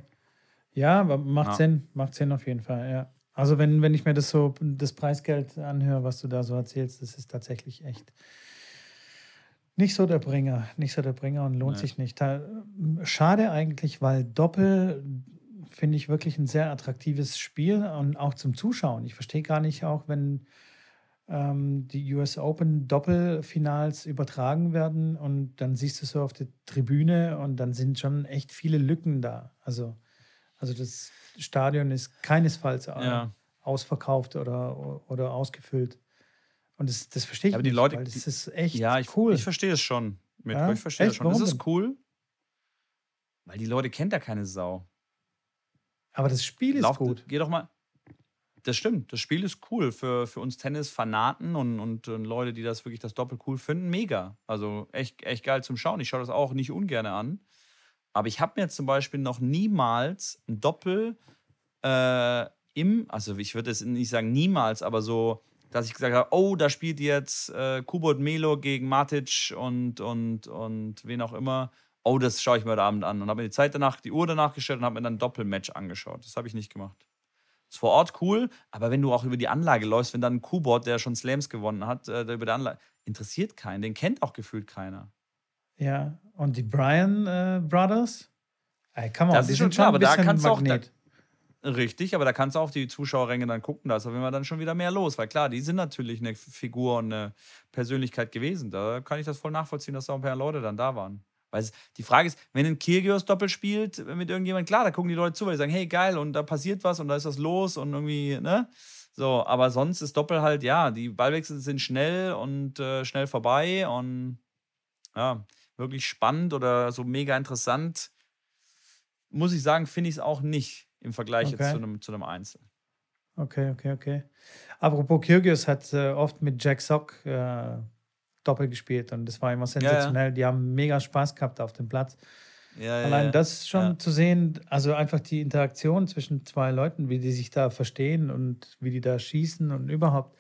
Ja, macht ja. Sinn, macht Sinn auf jeden Fall, ja. Also wenn, wenn ich mir das so, das Preisgeld anhöre, was du da so erzählst, das ist tatsächlich echt nicht so der Bringer, nicht so der Bringer und lohnt nee. sich nicht. Schade eigentlich, weil Doppel finde ich wirklich ein sehr attraktives Spiel und auch zum Zuschauen. Ich verstehe gar nicht auch, wenn ähm, die US Open Doppelfinals übertragen werden und dann siehst du so auf der Tribüne und dann sind schon echt viele Lücken da. Also, also das Stadion ist keinesfalls ja. ausverkauft oder, oder ausgefüllt. Und das, das verstehe ich aber die nicht, Leute, das ist echt ja, ich, cool. Ich verstehe es schon. Ja? Ich verstehe es schon. Warum das ist cool, weil die Leute kennt ja keine Sau. Aber das Spiel ist Lauf, gut. Geh doch mal, das stimmt. Das Spiel ist cool für, für uns Tennis-Fanaten und, und, und, Leute, die das wirklich das Doppel cool finden. Mega. Also echt, echt geil zum Schauen. Ich schaue das auch nicht ungern an. Aber ich habe mir zum Beispiel noch niemals ein Doppel äh, im, also ich würde es nicht sagen niemals, aber so, dass ich gesagt habe, oh, da spielt jetzt äh, Kubot Melo gegen Matic und, und, und wen auch immer. Oh, das schaue ich mir heute Abend an. Und habe mir die Zeit danach, die Uhr danach gestellt und habe mir dann ein Doppelmatch angeschaut. Das habe ich nicht gemacht. Ist vor Ort cool, aber wenn du auch über die Anlage läufst, wenn dann ein Kubot, der schon Slams gewonnen hat, äh, über die Anlage, interessiert keinen, den kennt auch gefühlt keiner. Ja, und die Bryan äh, Brothers? Ey, come on, das die ist schon klar, aber da kannst Magnet. du auch. Da, richtig, aber da kannst du auf die Zuschauerränge dann gucken, da ist auf jeden Fall dann schon wieder mehr los, weil klar, die sind natürlich eine Figur und eine Persönlichkeit gewesen. Da kann ich das voll nachvollziehen, dass da ein paar Leute dann da waren. Weil die Frage ist, wenn ein Kyrgios Doppel spielt mit irgendjemand, klar, da gucken die Leute zu, weil die sagen, hey, geil, und da passiert was und da ist was los und irgendwie, ne? So, aber sonst ist Doppel halt, ja, die Ballwechsel sind schnell und äh, schnell vorbei und ja, wirklich spannend oder so mega interessant. Muss ich sagen, finde ich es auch nicht im Vergleich okay. jetzt zu einem, zu einem Einzel. Okay, okay, okay. Apropos Kyrgios hat äh, oft mit Jack Sock äh, Doppel gespielt und das war immer sensationell. Ja, ja. Die haben mega Spaß gehabt auf dem Platz. Ja, Allein das schon zu sehen, also einfach die Interaktion zwischen zwei Leuten, wie die sich da verstehen und wie die da schießen und überhaupt,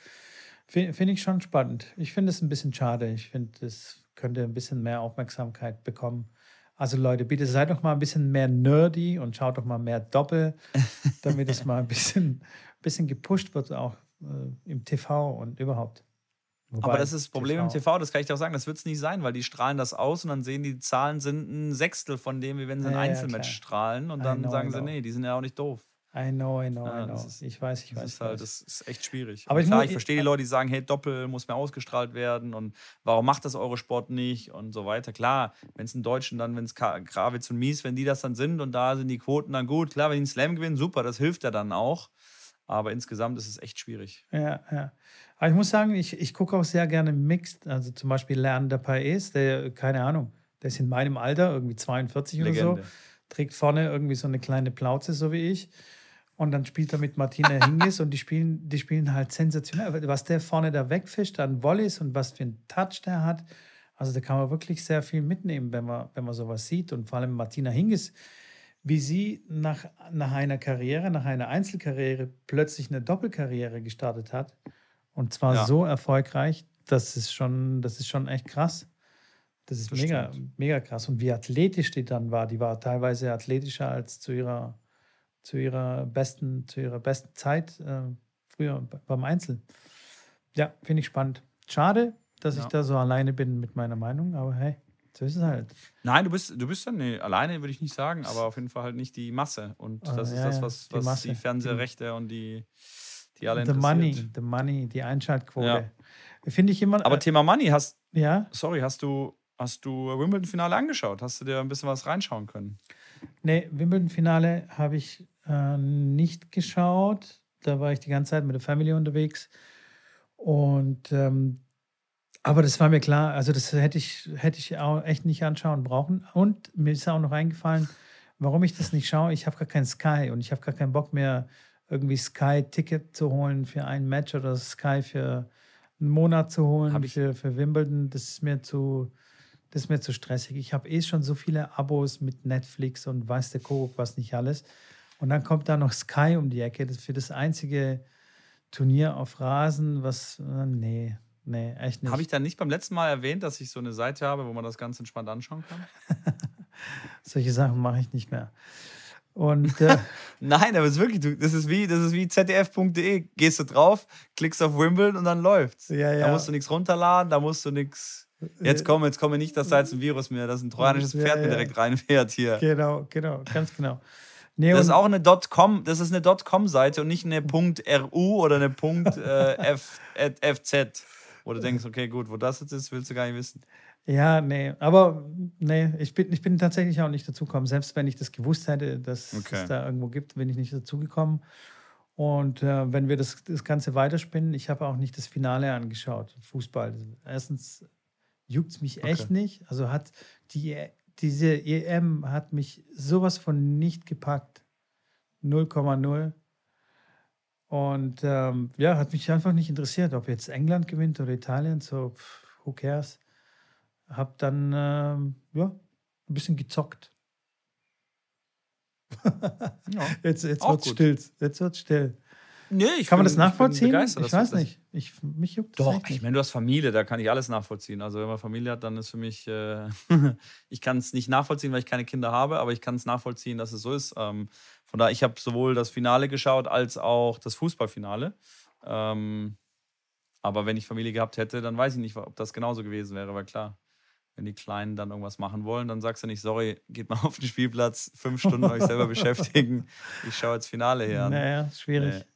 finde find ich schon spannend. Ich finde es ein bisschen schade. Ich finde, es könnte ein bisschen mehr Aufmerksamkeit bekommen. Also Leute, bitte seid doch mal ein bisschen mehr nerdy und schaut doch mal mehr Doppel, damit es mal ein bisschen, bisschen gepusht wird, auch äh, im TV und überhaupt. Wobei, aber das ist das Problem TV. im TV, das kann ich dir auch sagen, das wird es nicht sein, weil die strahlen das aus und dann sehen die Zahlen sind ein Sechstel von dem, wie wenn sie ein ja, Einzelmatch ja, strahlen und dann know, sagen sie, nee, die sind ja auch nicht doof. I know, I know, ja, I know. Ist, ich weiß, ich weiß. Ist halt, das ist echt schwierig. Aber ich, klar, ich verstehe die Leute, die sagen, hey, Doppel muss mehr ausgestrahlt werden und warum macht das eure Sport nicht und so weiter. Klar, wenn es in Deutschen dann, wenn es Krawitz und Mies, wenn die das dann sind und da sind die Quoten dann gut. Klar, wenn die einen Slam gewinnen, super, das hilft ja dann auch. Aber insgesamt ist es echt schwierig. Ja, ja. Aber ich muss sagen, ich, ich gucke auch sehr gerne Mixed. Also zum Beispiel Lernender Paes, der, keine Ahnung, der ist in meinem Alter, irgendwie 42 Legende. oder so, trägt vorne irgendwie so eine kleine Plauze, so wie ich. Und dann spielt er mit Martina Hingis und die spielen, die spielen halt sensationell. Was der vorne da wegfischt an Volleys und was für einen Touch der hat. Also da kann man wirklich sehr viel mitnehmen, wenn man, wenn man sowas sieht. Und vor allem Martina Hingis, wie sie nach, nach einer Karriere, nach einer Einzelkarriere plötzlich eine Doppelkarriere gestartet hat. Und zwar ja. so erfolgreich, das ist schon, das ist schon echt krass. Das ist das mega, mega krass. Und wie athletisch die dann war, die war teilweise athletischer als zu ihrer, zu ihrer besten, zu ihrer besten Zeit äh, früher beim Einzel. Ja, finde ich spannend. Schade, dass ja. ich da so alleine bin mit meiner Meinung, aber hey. So ist es halt. Nein, du bist, du bist dann, nee, alleine würde ich nicht sagen, aber auf jeden Fall halt nicht die Masse. Und ah, das ist ja, das, was, die, was die, Fernsehrechte und die, die alle The Money, the Money, die Einschaltquote. Ja. Finde ich immer. Aber äh, Thema Money, hast, ja? sorry, hast du, hast du Wimbledon-Finale angeschaut? Hast du dir ein bisschen was reinschauen können? Nee, Wimbledon-Finale habe ich äh, nicht geschaut. Da war ich die ganze Zeit mit der Family unterwegs. Und ähm, aber das war mir klar, also das hätte ich, hätte ich auch echt nicht anschauen brauchen. Und mir ist auch noch eingefallen, warum ich das nicht schaue. Ich habe gar kein Sky und ich habe gar keinen Bock mehr, irgendwie Sky-Ticket zu holen für ein Match oder Sky für einen Monat zu holen ich für, für Wimbledon. Das ist mir zu, das ist mir zu stressig. Ich habe eh schon so viele Abos mit Netflix und weiß der Kuckuck was nicht alles. Und dann kommt da noch Sky um die Ecke. Das ist für das einzige Turnier auf Rasen, was, äh, nee, Nee, echt nicht. Habe ich dann nicht beim letzten Mal erwähnt, dass ich so eine Seite habe, wo man das ganz entspannt anschauen kann? Solche Sachen mache ich nicht mehr. Und äh, Nein, aber es ist wirklich, das ist wie, das ist wie zdf.de. Gehst du drauf, klickst auf Wimbledon und dann läuft's. Ja, ja. Da musst du nichts runterladen, da musst du nichts. Jetzt äh, komm, jetzt komme nicht, dass da jetzt ein Virus mehr, dass ein trojanisches Pferd ja. mir direkt reinfährt hier. Genau, genau, ganz genau. Nee, das ist auch eine .com, das ist eine .com-Seite und nicht eine .ru oder eine äh, .fz, wo du denkst, okay, gut, wo das jetzt ist, willst du gar nicht wissen. Ja, nee, aber nee, ich bin, ich bin tatsächlich auch nicht dazugekommen. Selbst wenn ich das gewusst hätte, dass okay. es da irgendwo gibt, bin ich nicht dazugekommen. Und äh, wenn wir das, das Ganze weiterspinnen, ich habe auch nicht das Finale angeschaut, Fußball. Erstens juckt es mich echt okay. nicht. Also hat die, diese EM hat mich sowas von nicht gepackt. 0,0. Und ähm, ja, hat mich einfach nicht interessiert, ob jetzt England gewinnt oder Italien. So, pff, who cares? habe dann ähm, ja, ein bisschen gezockt. ja, jetzt jetzt wird es still. Jetzt wird's still. Nee, ich kann man das nachvollziehen? Ich, ich weiß nicht. Ich, mich juckt Doch, ich meine, du hast Familie, da kann ich alles nachvollziehen. Also wenn man Familie hat, dann ist für mich, äh, ich kann es nicht nachvollziehen, weil ich keine Kinder habe, aber ich kann es nachvollziehen, dass es so ist. Ähm, von daher, ich habe sowohl das Finale geschaut als auch das Fußballfinale. Ähm, aber wenn ich Familie gehabt hätte, dann weiß ich nicht, ob das genauso gewesen wäre, weil klar, wenn die Kleinen dann irgendwas machen wollen, dann sagst du nicht, sorry, geht mal auf den Spielplatz, fünf Stunden euch selber beschäftigen. Ich schaue jetzt Finale her. Naja, schwierig. Nee.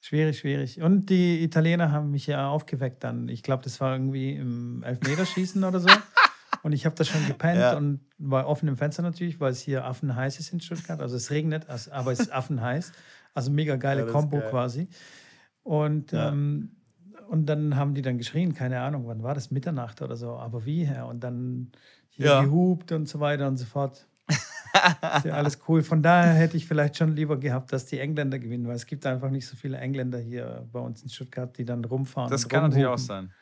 Schwierig, schwierig. Und die Italiener haben mich ja aufgeweckt dann. Ich glaube, das war irgendwie im Elfmeterschießen oder so. Und ich habe da schon gepennt ja. und war offen im Fenster natürlich, weil es hier affenheiß ist in Stuttgart. Also es regnet, aber es ist affenheiß. Also mega geile ja, Kombo quasi. Und ja. ähm, und dann haben die dann geschrien, keine Ahnung, wann war das? Mitternacht oder so. Aber wie, Herr? Und dann hier gehupt und so weiter und so fort. ist ja alles cool. Von daher hätte ich vielleicht schon lieber gehabt, dass die Engländer gewinnen, weil es gibt einfach nicht so viele Engländer hier bei uns in Stuttgart, die dann rumfahren. Das kann natürlich auch sein.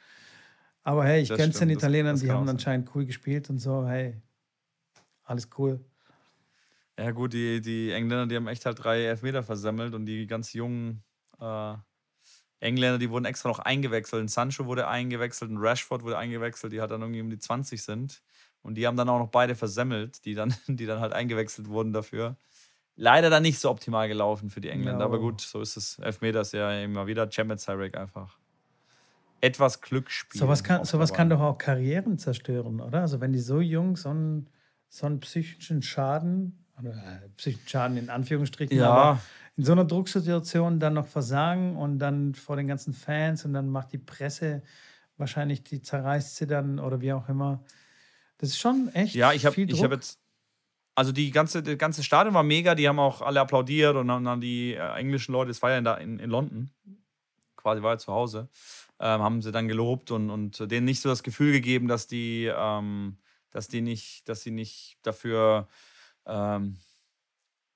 Aber hey, ich kenne es den Italienern, das, das die haben anscheinend cool gespielt und so. Hey, alles cool. Ja, gut, die, die Engländer, die haben echt halt drei Elfmeter versammelt und die ganz jungen äh, Engländer, die wurden extra noch eingewechselt. Ein Sancho wurde eingewechselt, ein Rashford wurde eingewechselt, die halt dann irgendwie um die 20 sind. Und die haben dann auch noch beide versemmelt, die dann, die dann halt eingewechselt wurden dafür. Leider dann nicht so optimal gelaufen für die Engländer, no. aber gut, so ist es. Elfmeter ist ja immer wieder Champions League einfach. Etwas Glücksspiel. Sowas kann, sowas kann doch auch Karrieren zerstören, oder? Also wenn die so jung so einen, so einen psychischen Schaden, oder äh, psychischen Schaden in Anführungsstrichen, ja. aber in so einer Drucksituation dann noch versagen und dann vor den ganzen Fans und dann macht die Presse wahrscheinlich, die zerreißt sie dann oder wie auch immer. Das ist schon echt ja, ich hab, habe jetzt, also die ganze, das ganze Stadion war mega, die haben auch alle applaudiert und dann die äh, englischen Leute, es war ja in, in, in London, quasi war ja zu Hause, ähm, haben sie dann gelobt und, und denen nicht so das Gefühl gegeben, dass die, ähm, dass die nicht, dass sie nicht dafür ähm,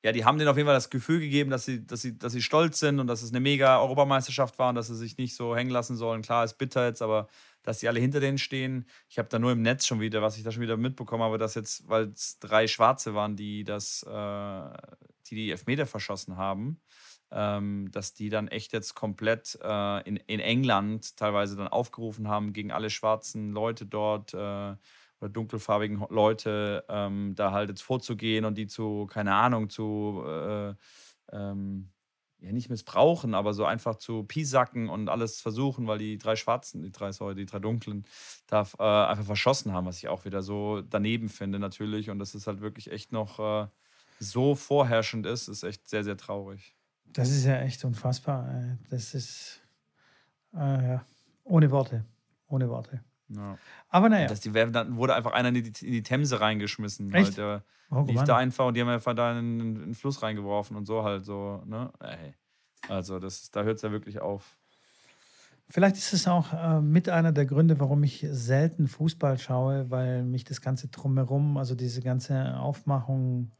ja, die haben denen auf jeden Fall das Gefühl gegeben, dass sie, dass sie, dass sie stolz sind und dass es eine mega Europameisterschaft war und dass sie sich nicht so hängen lassen sollen. Klar, ist bitter jetzt, aber dass sie alle hinter denen stehen. Ich habe da nur im Netz schon wieder, was ich da schon wieder mitbekommen habe, dass jetzt, weil es drei Schwarze waren, die das, äh, die, die Elfmeter verschossen haben, ähm, dass die dann echt jetzt komplett äh, in, in England teilweise dann aufgerufen haben gegen alle schwarzen Leute dort. Äh, oder dunkelfarbigen Leute ähm, da halt jetzt vorzugehen und die zu, keine Ahnung, zu äh, ähm, ja nicht missbrauchen, aber so einfach zu piesacken und alles versuchen, weil die drei Schwarzen, die drei, sorry, die drei Dunklen da äh, einfach verschossen haben, was ich auch wieder so daneben finde natürlich und das ist halt wirklich echt noch äh, so vorherrschend ist, ist echt sehr, sehr traurig. Das ist ja echt unfassbar. Das ist äh, ja, ohne Worte, ohne Worte. Ja. Aber naja. Das, die, dann wurde einfach einer in die, in die Themse reingeschmissen. Echt? der oh, lief Mann. da einfach und die haben einfach da in, in, den Fluss reingeworfen und so halt so. Ne? Ey. Also das, da hört es ja wirklich auf. Vielleicht ist es auch äh, mit einer der Gründe, warum ich selten Fußball schaue, weil mich das ganze Drumherum, also diese ganze Aufmachung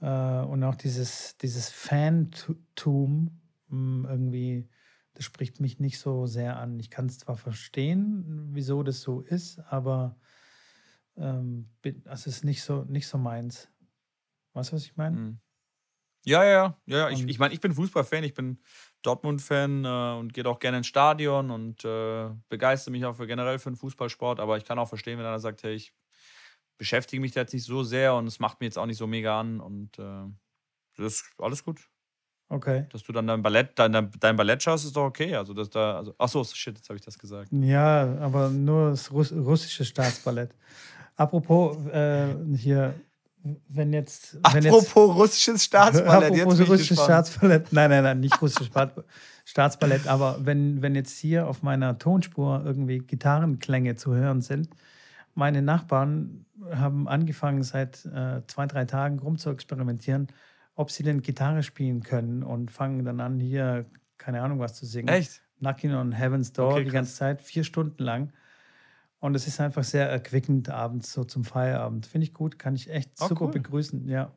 äh, und auch dieses, dieses Fantum hm, irgendwie das spricht mich nicht so sehr an. Ich kann es zwar verstehen, wieso das so ist, aber ähm, es ist nicht so, nicht so meins. Weißt du, was ich meine? Mhm. Ja, ja, ja. ja. Ich, ich meine, ich bin Fußballfan, ich bin Dortmund-Fan äh, und gehe auch gerne ins Stadion und äh, begeistere mich auch für generell für den Fußballsport, aber ich kann auch verstehen, wenn einer sagt, hey, ich beschäftige mich da jetzt nicht so sehr und es macht mir jetzt auch nicht so mega an und äh, das ist alles gut. Okay. Dass du dann dein Ballett, dein, dein Ballett schaust, ist doch okay. Also, dass da, also, ach so, shit, jetzt habe ich das gesagt. Ja, aber nur das Russ russische Staatsballett. Apropos äh, hier wenn jetzt. Wenn apropos jetzt, russisches Staatsballett. Apropos jetzt russisches Staatsballett. Nein, nein, nein, nicht russisches Staatsballett. Aber wenn, wenn jetzt hier auf meiner Tonspur irgendwie Gitarrenklänge zu hören sind, meine Nachbarn haben angefangen, seit äh, zwei, drei Tagen rum zu experimentieren, ob sie denn Gitarre spielen können und fangen dann an, hier, keine Ahnung, was zu singen. Echt? Knocking on Heaven's Door okay, die ganze Zeit, vier Stunden lang. Und es ist einfach sehr erquickend abends, so zum Feierabend. Finde ich gut, kann ich echt oh, super cool. begrüßen. Ja,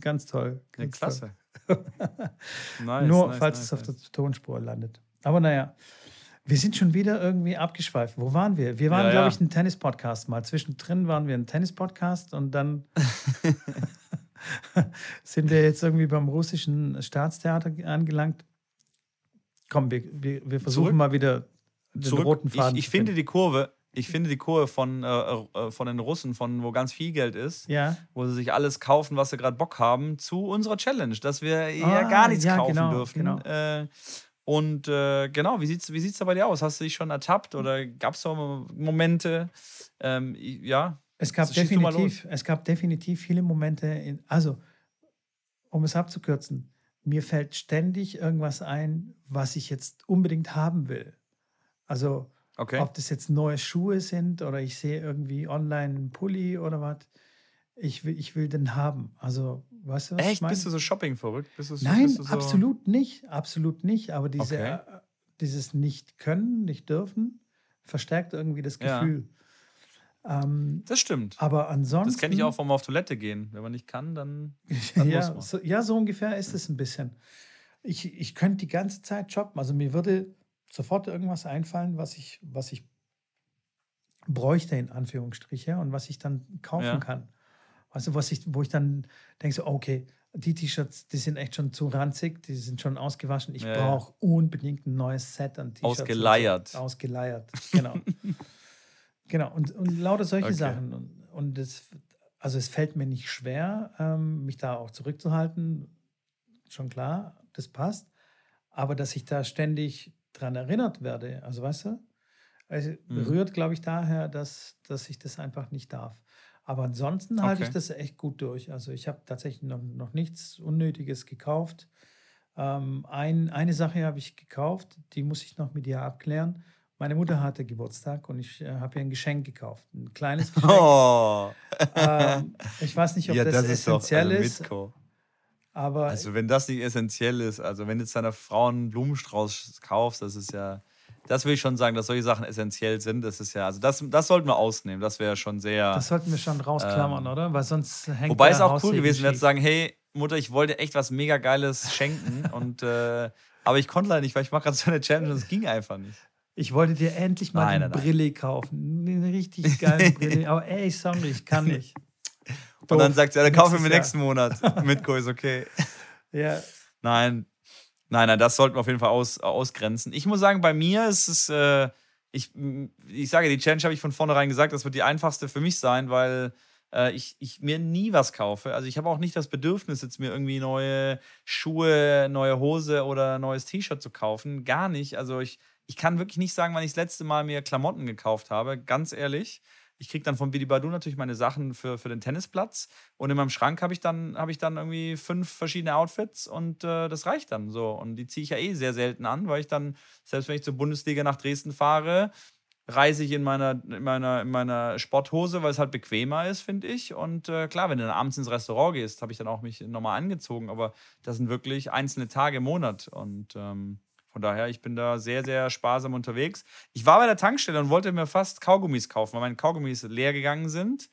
ganz toll. Ganz ja, klasse. Toll. nice, Nur nice, falls nice, es auf der Tonspur landet. Aber naja, wir sind schon wieder irgendwie abgeschweift. Wo waren wir? Wir waren, ja, glaube ich, ein Tennis-Podcast mal. Zwischendrin waren wir ein Tennis-Podcast und dann sind wir jetzt irgendwie beim russischen Staatstheater angelangt. Komm, wir, wir, wir versuchen Zurück. mal wieder den Zurück. roten Faden. Ich, ich finde die Kurve, ich finde die Kurve von, äh, äh, von den Russen, von wo ganz viel Geld ist, ja. wo sie sich alles kaufen, was sie gerade Bock haben, zu unserer Challenge, dass wir ah, ja gar nichts ja, kaufen genau, dürfen. Genau. Äh, und äh, genau, wie sieht es wie sieht's da bei dir aus? Hast du dich schon ertappt oder gab es so Momente? Ähm, ja. Es gab, definitiv, es gab definitiv viele Momente, in, also um es abzukürzen, mir fällt ständig irgendwas ein, was ich jetzt unbedingt haben will. Also Okay. Ob das jetzt neue Schuhe sind oder ich sehe irgendwie online einen Pulli oder was. Ich will, ich will den haben. Also, weißt du was? Echt? Bist du so Shopping verrückt? So, Nein, so absolut nicht. Absolut nicht. Aber diese, okay. äh, dieses Nicht-Können, nicht dürfen, verstärkt irgendwie das Gefühl. Ja. Ähm, das stimmt. Aber ansonsten. Das kenne ich auch, wenn man auf Toilette gehen. Wenn man nicht kann, dann, dann ja, muss man. So, ja, so ungefähr ist es ein bisschen. Ich, ich könnte die ganze Zeit shoppen. Also mir würde sofort irgendwas einfallen, was ich, was ich bräuchte, in Anführungsstriche, und was ich dann kaufen ja. kann. Also, was ich, wo ich dann denke, so, okay, die T-Shirts, die sind echt schon zu ranzig, die sind schon ausgewaschen. Ich ja, brauche ja. unbedingt ein neues Set an T-Shirts. Ausgeleiert. Ausgeleiert, genau. genau, und, und lauter solche okay. Sachen. Und, und es, also es fällt mir nicht schwer, ähm, mich da auch zurückzuhalten. Schon klar, das passt. Aber dass ich da ständig daran erinnert werde. Also weißt du, also mhm. rührt, glaube ich, daher, dass, dass ich das einfach nicht darf. Aber ansonsten halte ich das echt gut durch. Also ich habe tatsächlich noch, noch nichts Unnötiges gekauft. Ähm, ein, eine Sache habe ich gekauft, die muss ich noch mit dir abklären. Meine Mutter hatte Geburtstag und ich äh, habe ihr ein Geschenk gekauft. Ein kleines Geschenk. Oh. Ähm, ich weiß nicht, ob ja, das, das ist essentiell ist. Mitko. Aber also wenn das nicht essentiell ist, also wenn du jetzt deiner Frau einen Blumenstrauß kaufst, das ist ja, das will ich schon sagen, dass solche Sachen essentiell sind. Das ist ja, also das, das sollten wir ausnehmen. Das wäre schon sehr. Das sollten wir schon rausklammern, ähm, oder? Weil sonst hängt Wobei es auch cool gewesen wäre zu sagen, hey Mutter, ich wollte echt was mega Geiles schenken und äh, aber ich konnte leider nicht, weil ich mache gerade so eine Challenge und es ging einfach nicht. Ich wollte dir endlich mal nein, eine nein, Brille kaufen. Eine richtig geile Brille. Aber ey, sorry, ich kann nicht. Und dann sagt sie, ja, dann kaufen wir nächsten Monat. Mitko ist okay. Ja. Nein, nein, nein, das sollten wir auf jeden Fall aus, ausgrenzen. Ich muss sagen, bei mir ist es, äh, ich, ich sage, die Challenge habe ich von vornherein gesagt, das wird die einfachste für mich sein, weil äh, ich, ich mir nie was kaufe. Also ich habe auch nicht das Bedürfnis, jetzt mir irgendwie neue Schuhe, neue Hose oder neues T-Shirt zu kaufen. Gar nicht. Also ich, ich kann wirklich nicht sagen, wann ich das letzte Mal mir Klamotten gekauft habe, ganz ehrlich. Ich kriege dann von Bidi Badu natürlich meine Sachen für, für den Tennisplatz. Und in meinem Schrank habe ich, dann, hab ich dann irgendwie fünf verschiedene Outfits und äh, das reicht dann so. Und die ziehe ich ja eh sehr selten an, weil ich dann, selbst wenn ich zur Bundesliga nach Dresden fahre, reise ich in meiner, in meiner, in meiner Sporthose, weil es halt bequemer ist, finde ich. Und äh, klar, wenn du dann abends ins Restaurant gehst, habe ich dann auch mich nochmal angezogen. Aber das sind wirklich einzelne Tage im Monat. Und ähm, von daher, ich bin da sehr, sehr sparsam unterwegs. Ich war bei der Tankstelle und wollte mir fast Kaugummis kaufen, weil meine Kaugummis leer gegangen sind.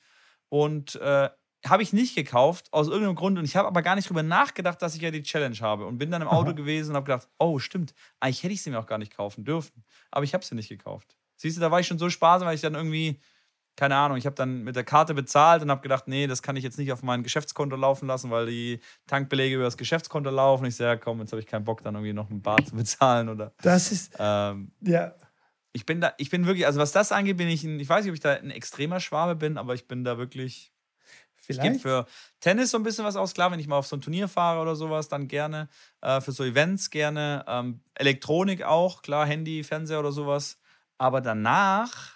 Und äh, habe ich nicht gekauft, aus irgendeinem Grund. Und ich habe aber gar nicht drüber nachgedacht, dass ich ja die Challenge habe. Und bin dann im Auto Aha. gewesen und habe gedacht, oh, stimmt, eigentlich hätte ich sie mir auch gar nicht kaufen dürfen. Aber ich habe sie nicht gekauft. Siehst du, da war ich schon so sparsam, weil ich dann irgendwie keine Ahnung, ich habe dann mit der Karte bezahlt und habe gedacht, nee, das kann ich jetzt nicht auf mein Geschäftskonto laufen lassen, weil die Tankbelege über das Geschäftskonto laufen. Ich sage, ja, komm, jetzt habe ich keinen Bock, dann irgendwie noch ein Bar zu bezahlen oder. Das ist. Ähm, ja. Ich bin da, ich bin wirklich, also was das angeht, bin ich, ein, ich weiß nicht, ob ich da ein extremer Schwabe bin, aber ich bin da wirklich. Vielleicht. Ich gebe für Tennis so ein bisschen was aus, klar, wenn ich mal auf so ein Turnier fahre oder sowas, dann gerne. Äh, für so Events gerne. Ähm, Elektronik auch, klar, Handy, Fernseher oder sowas. Aber danach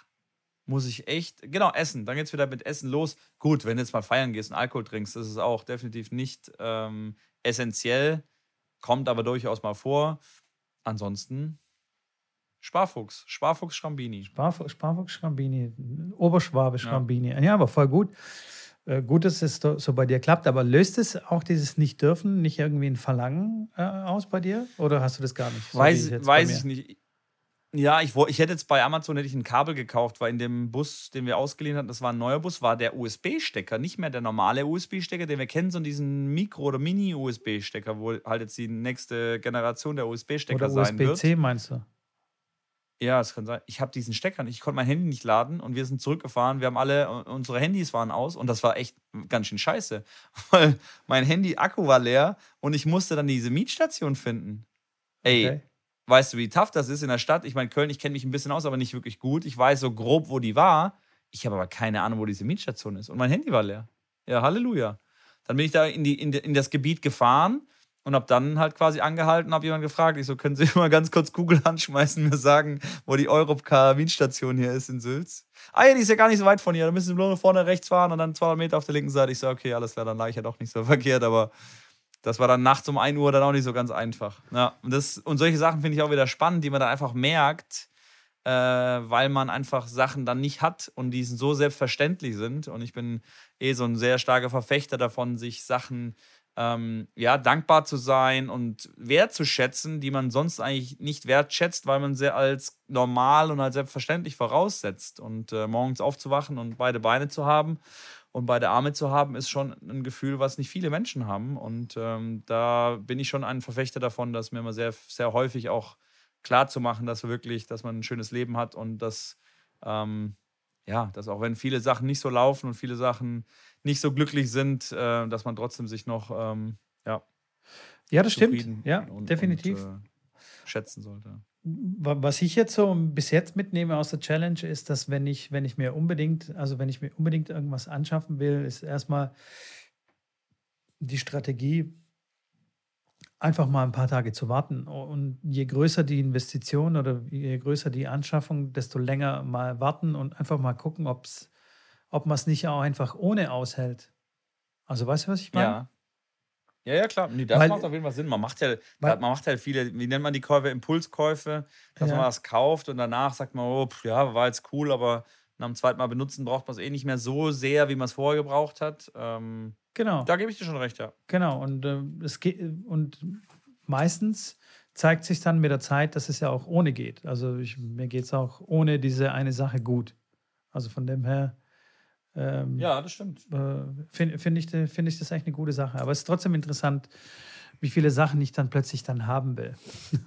muss ich echt, genau, essen. Dann geht es wieder mit Essen los. Gut, wenn du jetzt mal feiern gehst und Alkohol trinkst, das ist auch definitiv nicht ähm, essentiell, kommt aber durchaus mal vor. Ansonsten Sparfuchs, Sparfuchs Schrambini. Sparfuchs, Sparfuchs Schrambini, Oberschwabe Schrambini. Ja. ja, aber voll gut. Äh, gut, dass es so bei dir klappt, aber löst es auch dieses Nicht-Dürfen nicht irgendwie ein Verlangen äh, aus bei dir? Oder hast du das gar nicht? So weiß weiß ich nicht. Ja, ich, ich hätte jetzt bei Amazon hätte ich ein Kabel gekauft, weil in dem Bus, den wir ausgeliehen hatten, das war ein neuer Bus, war der USB-Stecker, nicht mehr der normale USB-Stecker, den wir kennen, sondern diesen Mikro- oder Mini-USB-Stecker, wo halt jetzt die nächste Generation der USB-Stecker sein USB wird. USB-C meinst du? Ja, es kann sein. Ich habe diesen Stecker nicht. Ich konnte mein Handy nicht laden und wir sind zurückgefahren. Wir haben alle, unsere Handys waren aus und das war echt ganz schön scheiße, weil mein Handy-Akku war leer und ich musste dann diese Mietstation finden. Ey, okay. Weißt du, wie tough das ist in der Stadt? Ich meine, Köln, ich kenne mich ein bisschen aus, aber nicht wirklich gut. Ich weiß so grob, wo die war. Ich habe aber keine Ahnung, wo diese Mietstation ist. Und mein Handy war leer. Ja, Halleluja. Dann bin ich da in, die, in, in das Gebiet gefahren und habe dann halt quasi angehalten, habe jemanden gefragt, ich so, können Sie mal ganz kurz Google anschmeißen, mir sagen, wo die Europcar Mietstation hier ist in Sülz? Ah ja, die ist ja gar nicht so weit von hier, da müssen Sie nur vorne rechts fahren und dann 200 Meter auf der linken Seite. Ich so, okay, alles klar, dann lag ich ja doch nicht so verkehrt, aber das war dann nachts um 1 Uhr dann auch nicht so ganz einfach. Ja, und, das, und solche Sachen finde ich auch wieder spannend, die man dann einfach merkt, äh, weil man einfach Sachen dann nicht hat und die so selbstverständlich sind. Und ich bin eh so ein sehr starker Verfechter davon, sich Sachen ähm, ja, dankbar zu sein und wertzuschätzen, die man sonst eigentlich nicht wertschätzt, weil man sie als normal und als selbstverständlich voraussetzt. Und äh, morgens aufzuwachen und beide Beine zu haben und beide Arme zu haben, ist schon ein Gefühl, was nicht viele Menschen haben. Und ähm, da bin ich schon ein Verfechter davon, dass mir immer sehr, sehr häufig auch klar zu machen, dass wirklich, dass man ein schönes Leben hat und dass, ähm, ja, dass auch wenn viele Sachen nicht so laufen und viele Sachen nicht so glücklich sind, äh, dass man trotzdem sich noch, ähm, ja. Ja, das stimmt. Ja, und, definitiv. Und, äh, schätzen sollte. Was ich jetzt so bis jetzt mitnehme aus der Challenge ist, dass wenn ich, wenn ich mir unbedingt, also wenn ich mir unbedingt irgendwas anschaffen will, ist erstmal die Strategie, einfach mal ein paar Tage zu warten. Und je größer die Investition oder je größer die Anschaffung, desto länger mal warten und einfach mal gucken, ob es ob man es nicht auch einfach ohne aushält. Also weißt du, was ich meine? Ja. Ja, ja, klar. Nee, das weil, macht auf jeden Fall Sinn. Man macht ja, weil, man macht halt viele, wie nennt man die Käufe? Impulskäufe, dass ja. man was kauft und danach sagt man, oh, pff, ja, war jetzt cool, aber nach dem zweiten Mal benutzen braucht man es eh nicht mehr so sehr, wie man es vorher gebraucht hat. Ähm, genau. Da gebe ich dir schon recht, ja. Genau. Und, äh, es geht, und meistens zeigt sich dann mit der Zeit, dass es ja auch ohne geht. Also ich, mir geht es auch ohne diese eine Sache gut. Also von dem her ähm, ja, das stimmt. Äh, Finde find ich, find ich das echt eine gute Sache. Aber es ist trotzdem interessant, wie viele Sachen ich dann plötzlich dann haben will.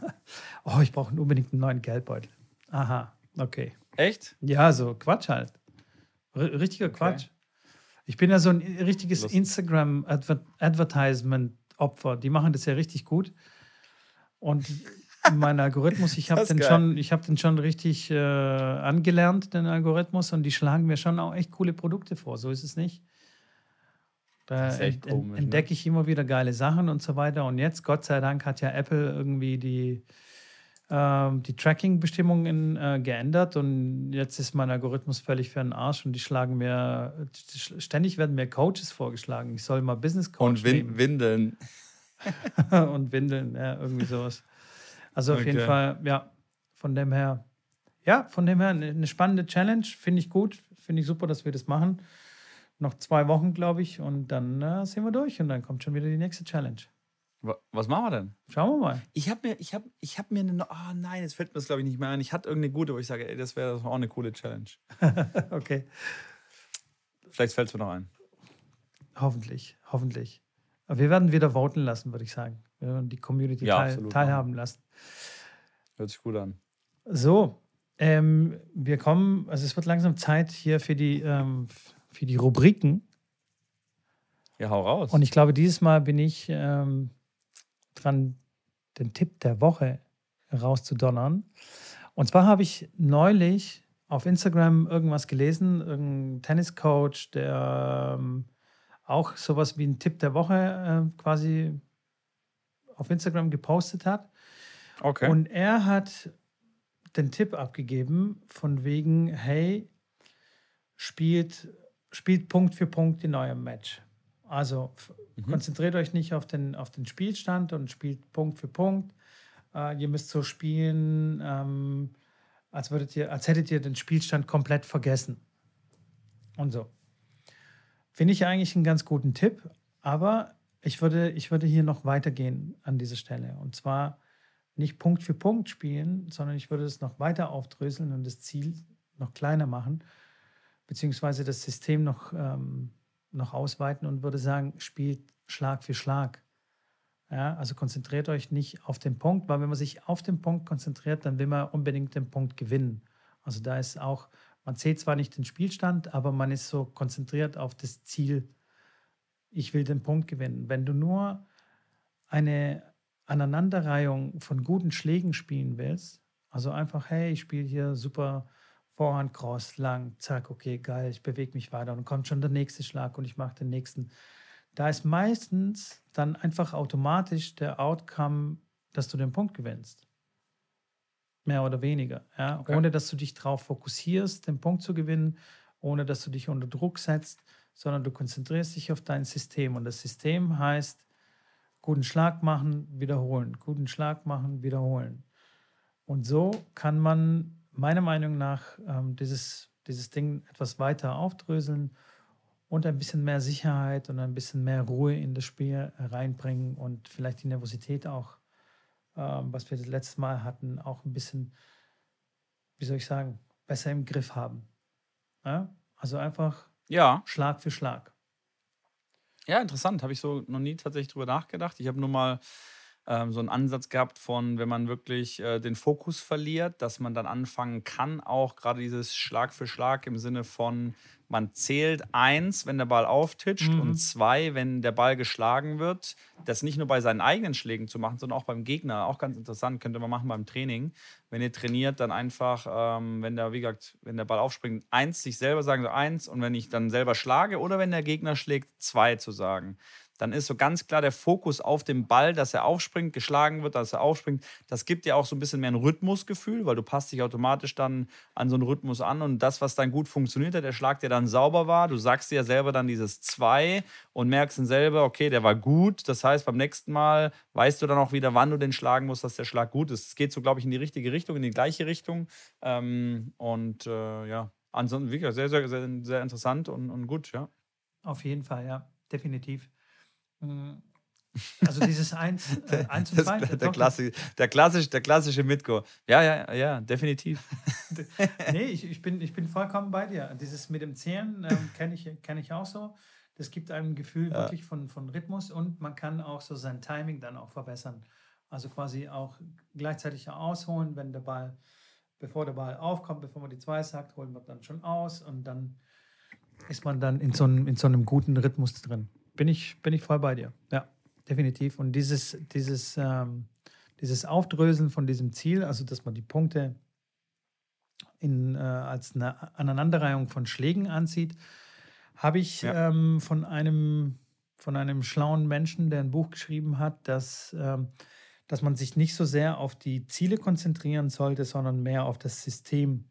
oh, ich brauche unbedingt einen neuen Geldbeutel. Aha, okay. Echt? Ja, so Quatsch halt. R richtiger okay. Quatsch. Ich bin ja so ein richtiges Instagram-Advertisement-Opfer. Die machen das ja richtig gut. Und mein Algorithmus, ich habe den, schon, hab den schon richtig äh, angelernt, den Algorithmus, und die schlagen mir schon auch echt coole Produkte vor. So ist es nicht. Da ent, komisch, ne? entdecke ich immer wieder geile Sachen und so weiter. Und jetzt, Gott sei Dank, hat ja Apple irgendwie die, äh, die Tracking-Bestimmungen äh, geändert und jetzt ist mein Algorithmus völlig für den Arsch und die schlagen mir, ständig werden mir Coaches vorgeschlagen. Ich soll mal Business Coach Und Win Windeln. und Windeln, ja, irgendwie sowas. Also auf okay. jeden Fall, ja, von dem her, ja, von dem her eine spannende Challenge, finde ich gut, finde ich super, dass wir das machen. Noch zwei Wochen, glaube ich, und dann äh, sind wir durch und dann kommt schon wieder die nächste Challenge. Was machen wir denn? Schauen wir mal. Ich habe mir, ich habe, ich habe mir eine, oh nein, jetzt fällt mir das glaube ich nicht mehr ein. Ich hatte irgendeine gute, wo ich sage, ey, das wäre auch eine coole Challenge. okay. Vielleicht fällt es mir noch ein. Hoffentlich, hoffentlich. Aber wir werden wieder voten lassen, würde ich sagen. Werden die Community ja, teil, teilhaben lassen. Hört sich gut an. So, ähm, wir kommen, also es wird langsam Zeit hier für die, ähm, für die Rubriken. Ja, hau raus. Und ich glaube, dieses Mal bin ich ähm, dran, den Tipp der Woche rauszudonnern. Und zwar habe ich neulich auf Instagram irgendwas gelesen, irgendein Tenniscoach, der ähm, auch sowas wie einen Tipp der Woche äh, quasi auf Instagram gepostet hat. Okay. Und er hat den Tipp abgegeben von wegen, hey, spielt, spielt Punkt für Punkt in eurem Match. Also mhm. konzentriert euch nicht auf den, auf den Spielstand und spielt Punkt für Punkt. Äh, ihr müsst so spielen, ähm, als, würdet ihr, als hättet ihr den Spielstand komplett vergessen. Und so. Finde ich eigentlich einen ganz guten Tipp, aber ich würde, ich würde hier noch weitergehen an dieser Stelle. Und zwar nicht Punkt für Punkt spielen, sondern ich würde es noch weiter aufdröseln und das Ziel noch kleiner machen, beziehungsweise das System noch, ähm, noch ausweiten und würde sagen, spielt Schlag für Schlag. Ja, also konzentriert euch nicht auf den Punkt, weil wenn man sich auf den Punkt konzentriert, dann will man unbedingt den Punkt gewinnen. Also da ist auch, man zählt zwar nicht den Spielstand, aber man ist so konzentriert auf das Ziel, ich will den Punkt gewinnen. Wenn du nur eine Aneinanderreihung von guten Schlägen spielen willst, also einfach, hey, ich spiele hier super Vorhand, Cross, lang, zack, okay, geil, ich bewege mich weiter und kommt schon der nächste Schlag und ich mache den nächsten. Da ist meistens dann einfach automatisch der Outcome, dass du den Punkt gewinnst. Mehr oder weniger. Ja? Okay. Ohne dass du dich darauf fokussierst, den Punkt zu gewinnen, ohne dass du dich unter Druck setzt, sondern du konzentrierst dich auf dein System. Und das System heißt, guten Schlag machen, wiederholen, guten Schlag machen, wiederholen. Und so kann man meiner Meinung nach ähm, dieses, dieses Ding etwas weiter aufdröseln und ein bisschen mehr Sicherheit und ein bisschen mehr Ruhe in das Spiel reinbringen und vielleicht die Nervosität auch, ähm, was wir das letzte Mal hatten, auch ein bisschen, wie soll ich sagen, besser im Griff haben. Ja? Also einfach ja. Schlag für Schlag. Ja, interessant. Habe ich so noch nie tatsächlich drüber nachgedacht. Ich habe nur mal ähm, so einen Ansatz gehabt von, wenn man wirklich äh, den Fokus verliert, dass man dann anfangen kann, auch gerade dieses Schlag für Schlag im Sinne von, man zählt eins, wenn der Ball auftitscht mhm. und zwei, wenn der Ball geschlagen wird. Das nicht nur bei seinen eigenen Schlägen zu machen, sondern auch beim Gegner. Auch ganz interessant, könnte man machen beim Training. Wenn ihr trainiert, dann einfach, ähm, wenn der, wie gesagt, wenn der Ball aufspringt, eins, sich selber sagen, so eins. Und wenn ich dann selber schlage oder wenn der Gegner schlägt, zwei zu sagen dann ist so ganz klar der Fokus auf dem Ball, dass er aufspringt, geschlagen wird, dass er aufspringt. Das gibt dir auch so ein bisschen mehr ein Rhythmusgefühl, weil du passt dich automatisch dann an so einen Rhythmus an und das, was dann gut funktioniert hat, der Schlag, der dann sauber war, du sagst dir ja selber dann dieses zwei und merkst dann selber, okay, der war gut. Das heißt, beim nächsten Mal weißt du dann auch wieder, wann du den schlagen musst, dass der Schlag gut ist. Es geht so, glaube ich, in die richtige Richtung, in die gleiche Richtung. Ähm, und äh, ja, ansonsten, gesagt, sehr, sehr, sehr, sehr interessant und, und gut, ja. Auf jeden Fall, ja, definitiv. Hm. Also dieses Eins, äh, eins und zwei. Der, der, Klassi der, klassisch, der klassische Mitgo. Ja, ja, ja, definitiv. nee, ich, ich, bin, ich bin vollkommen bei dir. Dieses mit dem Zählen ähm, kenne ich, kenn ich auch so. Das gibt einem ein Gefühl ja. wirklich von, von Rhythmus und man kann auch so sein Timing dann auch verbessern. Also quasi auch gleichzeitig ausholen, wenn der Ball, bevor der Ball aufkommt, bevor man die zwei sagt, holen wir dann schon aus und dann ist man dann in so einem, in so einem guten Rhythmus drin bin ich, bin ich voll bei dir. Ja, definitiv. Und dieses, dieses, ähm, dieses Aufdröseln von diesem Ziel, also dass man die Punkte in, äh, als eine Aneinanderreihung von Schlägen ansieht, habe ich ja. ähm, von, einem, von einem schlauen Menschen, der ein Buch geschrieben hat, dass, ähm, dass man sich nicht so sehr auf die Ziele konzentrieren sollte, sondern mehr auf das System,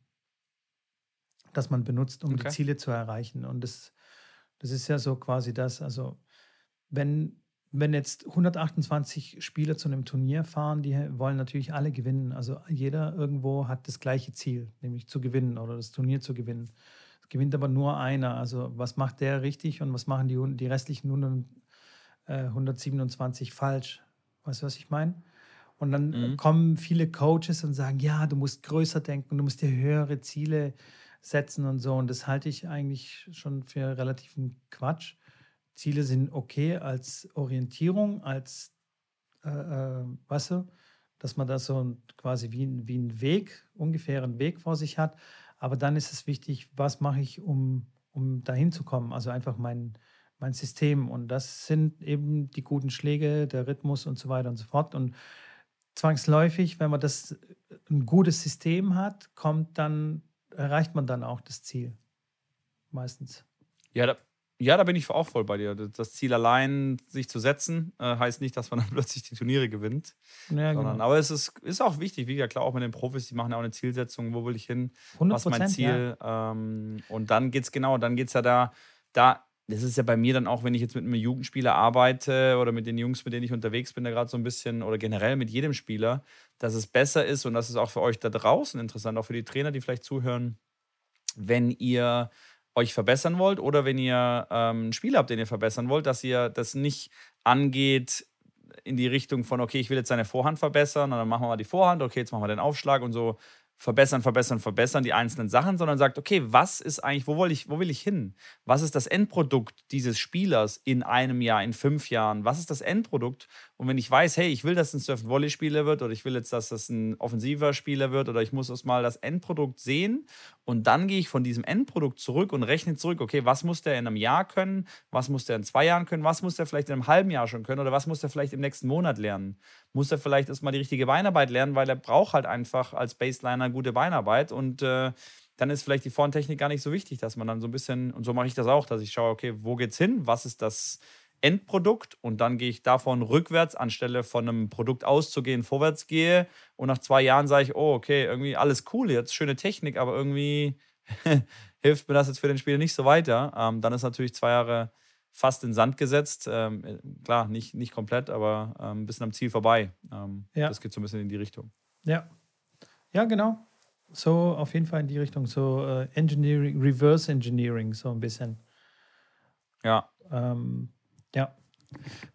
das man benutzt, um okay. die Ziele zu erreichen. Und das das ist ja so quasi das. Also, wenn, wenn jetzt 128 Spieler zu einem Turnier fahren, die wollen natürlich alle gewinnen. Also jeder irgendwo hat das gleiche Ziel, nämlich zu gewinnen oder das Turnier zu gewinnen. Es gewinnt aber nur einer. Also was macht der richtig und was machen die, die restlichen 100, äh, 127 falsch? Weißt du, was ich meine? Und dann mhm. kommen viele Coaches und sagen, ja, du musst größer denken, du musst dir höhere Ziele äh, setzen und so. Und das halte ich eigentlich schon für relativen Quatsch. Ziele sind okay als Orientierung, als, äh, äh, weißt du, dass man da so quasi wie, wie ein Weg, ungefähr einen Weg vor sich hat. Aber dann ist es wichtig, was mache ich, um, um dahin zu kommen? Also einfach mein, mein System. Und das sind eben die guten Schläge, der Rhythmus und so weiter und so fort. Und zwangsläufig, wenn man das ein gutes System hat, kommt dann erreicht man dann auch das Ziel. Meistens. Ja, da, Ja, da bin ich auch voll bei dir. Das Ziel allein, sich zu setzen, äh, heißt nicht, dass man dann plötzlich die Turniere gewinnt. Ja, sondern, genau. Aber es ist, ist auch wichtig, wie gesagt, klar, auch mit den Profis, die machen ja auch eine Zielsetzung, wo will ich hin, was ist mein Ziel. Ja. Ähm, und dann geht es genau, dann geht es ja da, da, das ist ja bei mir dann auch, wenn ich jetzt mit einem Jugendspieler arbeite oder mit den Jungs, mit denen ich unterwegs bin, da gerade so ein bisschen, oder generell mit jedem Spieler, dass es besser ist und das ist auch für euch da draußen interessant, auch für die Trainer, die vielleicht zuhören, wenn ihr euch verbessern wollt oder wenn ihr ähm, einen Spieler habt, den ihr verbessern wollt, dass ihr das nicht angeht in die Richtung von, okay, ich will jetzt seine Vorhand verbessern und dann machen wir mal die Vorhand, okay, jetzt machen wir den Aufschlag und so verbessern, verbessern, verbessern die einzelnen Sachen, sondern sagt, okay, was ist eigentlich, wo will ich, wo will ich hin? Was ist das Endprodukt dieses Spielers in einem Jahr, in fünf Jahren? Was ist das Endprodukt? Und wenn ich weiß, hey, ich will, dass ein Surf-Volley-Spieler wird oder ich will jetzt, dass das ein offensiver Spieler wird oder ich muss erstmal das Endprodukt sehen und dann gehe ich von diesem Endprodukt zurück und rechne zurück, okay, was muss der in einem Jahr können? Was muss der in zwei Jahren können? Was muss der vielleicht in einem halben Jahr schon können? Oder was muss der vielleicht im nächsten Monat lernen? Muss er vielleicht erstmal die richtige Beinarbeit lernen, weil er braucht halt einfach als Baseliner gute Beinarbeit und äh, dann ist vielleicht die Vorentechnik gar nicht so wichtig, dass man dann so ein bisschen, und so mache ich das auch, dass ich schaue, okay, wo geht's hin? Was ist das Endprodukt und dann gehe ich davon rückwärts, anstelle von einem Produkt auszugehen, vorwärts gehe und nach zwei Jahren sage ich, oh, okay, irgendwie alles cool jetzt, schöne Technik, aber irgendwie hilft mir das jetzt für den Spieler nicht so weiter. Ähm, dann ist natürlich zwei Jahre fast in Sand gesetzt. Ähm, klar, nicht, nicht komplett, aber ähm, ein bisschen am Ziel vorbei. Ähm, ja. Das geht so ein bisschen in die Richtung. Ja. Ja, genau. So auf jeden Fall in die Richtung. So äh, Engineering, Reverse Engineering, so ein bisschen. Ja. Ähm, ja.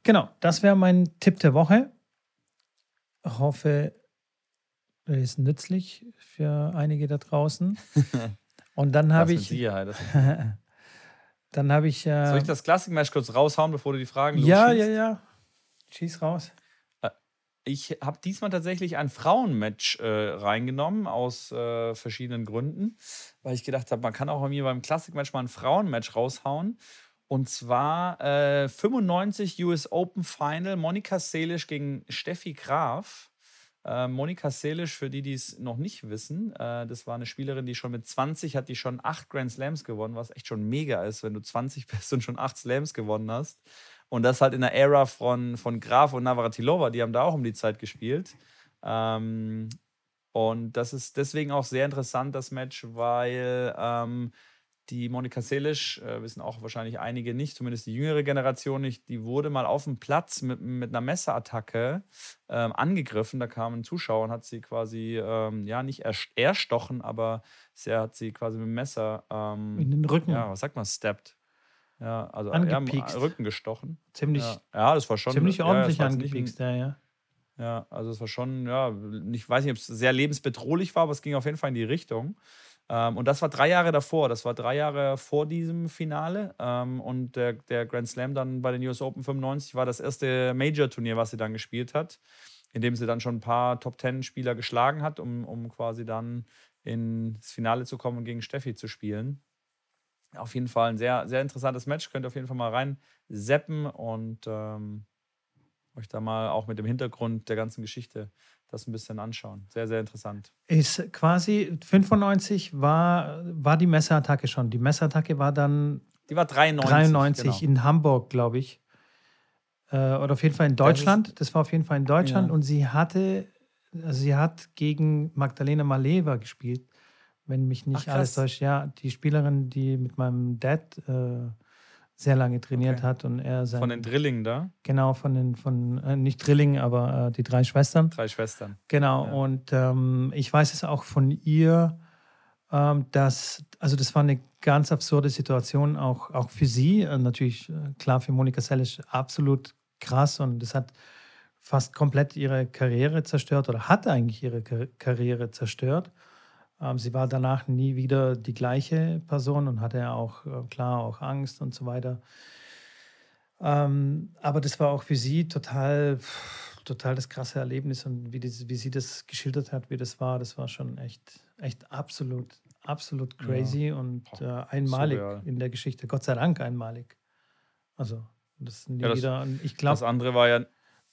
Genau, das wäre mein Tipp der Woche. Ich hoffe, er ist nützlich für einige da draußen. Und dann habe ich. Sicherheit. dann habe ich. Äh, Soll ich das Klassik-Match kurz raushauen, bevor du die Fragen Ja, ja, ja. Schieß raus. Äh, ich habe diesmal tatsächlich ein Frauenmatch äh, reingenommen, aus äh, verschiedenen Gründen, weil ich gedacht habe, man kann auch bei mir beim Klassik-Match mal ein Frauenmatch raushauen. Und zwar äh, 95 US Open Final, Monika Selisch gegen Steffi Graf. Äh, Monika Selisch, für die, die es noch nicht wissen, äh, das war eine Spielerin, die schon mit 20 hat, die schon acht Grand Slams gewonnen, was echt schon mega ist, wenn du 20 bist und schon acht Slams gewonnen hast. Und das halt in der Ära von, von Graf und Navratilova, die haben da auch um die Zeit gespielt. Ähm, und das ist deswegen auch sehr interessant, das Match, weil ähm, die Monika Selisch, äh, wissen auch wahrscheinlich einige nicht, zumindest die jüngere Generation nicht, die wurde mal auf dem Platz mit, mit einer Messerattacke ähm, angegriffen. Da kam ein Zuschauer und hat sie quasi, ähm, ja, nicht erstochen, aber er hat sie quasi mit dem Messer. Ähm, In den Rücken. Ja, was sagt man? Stepped. Ja, also Angepiekst. Ja, Rücken gestochen. Ziemlich, ja. ja, das war schon. Ziemlich ordentlich ja, angepiekst, ja, ja. Ja, also es war schon, ja, ich weiß nicht, ob es sehr lebensbedrohlich war, aber es ging auf jeden Fall in die Richtung. Ähm, und das war drei Jahre davor. Das war drei Jahre vor diesem Finale. Ähm, und der, der Grand Slam dann bei den US Open 95 war das erste Major-Turnier, was sie dann gespielt hat, in dem sie dann schon ein paar Top-Ten-Spieler geschlagen hat, um, um quasi dann ins Finale zu kommen und gegen Steffi zu spielen. Auf jeden Fall ein sehr, sehr interessantes Match. Könnt ihr auf jeden Fall mal rein seppen und ähm, euch da mal auch mit dem Hintergrund der ganzen Geschichte das ein bisschen anschauen. Sehr, sehr interessant. Ist quasi 95 war, war die Messerattacke schon. Die Messerattacke war dann. Die war 93. 93 genau. in Hamburg, glaube ich. Äh, oder auf jeden Fall in Deutschland. Das, das war auf jeden Fall in Deutschland. Ja. Und sie hatte, also sie hat gegen Magdalena Maleva gespielt, wenn mich nicht Ach, alles täuscht. Ja, die Spielerin, die mit meinem Dad. Äh, sehr lange trainiert okay. hat und er sein, von den Drillingen da? Genau von den von äh, nicht Drillingen aber äh, die drei Schwestern. Drei Schwestern. Genau ja. und ähm, ich weiß es auch von ihr ähm, dass also das war eine ganz absurde Situation auch auch für sie. Äh, natürlich äh, klar für Monika Sellisch absolut krass und das hat fast komplett ihre Karriere zerstört oder hat eigentlich ihre Kar Karriere zerstört sie war danach nie wieder die gleiche Person und hatte auch, äh, klar, auch Angst und so weiter. Ähm, aber das war auch für sie total, total das krasse Erlebnis und wie, die, wie sie das geschildert hat, wie das war, das war schon echt, echt absolut, absolut crazy ja. und äh, einmalig Surreal. in der Geschichte. Gott sei Dank einmalig. Also, das nie ja, das, wieder. ich glaube. Das andere war ja.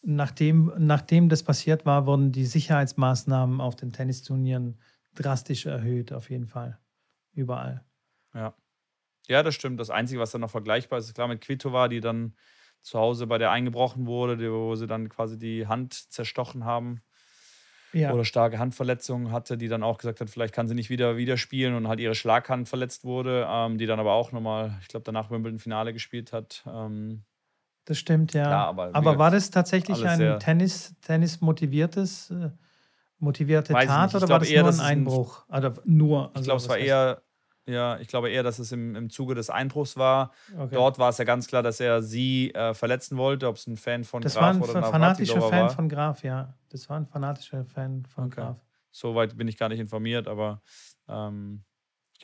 Nachdem, nachdem das passiert war, wurden die Sicherheitsmaßnahmen auf den Tennisturnieren drastisch erhöht, auf jeden Fall. Überall. Ja. Ja, das stimmt. Das Einzige, was dann noch vergleichbar ist, ist klar mit Kvitova, die dann zu Hause bei der eingebrochen wurde, wo sie dann quasi die Hand zerstochen haben ja. oder starke Handverletzungen hatte, die dann auch gesagt hat, vielleicht kann sie nicht wieder, wieder spielen und halt ihre Schlaghand verletzt wurde, ähm, die dann aber auch nochmal, ich glaube, danach Wimbledon Finale gespielt hat. Ähm, das stimmt, ja. Klar, aber, aber war das tatsächlich ein Tennis, Tennis motivierte Tat oder war das eher, nur ein Einbruch? Ein, oder nur, also ich glaube, es war eher ja, ich glaube eher, dass es im, im Zuge des Einbruchs war. Okay. Dort war es ja ganz klar, dass er sie äh, verletzen wollte, ob es ein Fan von das Graf oder ein fanatischer Fan war. von Graf, ja. Das war ein fanatischer Fan von okay. Graf. Soweit bin ich gar nicht informiert, aber ähm,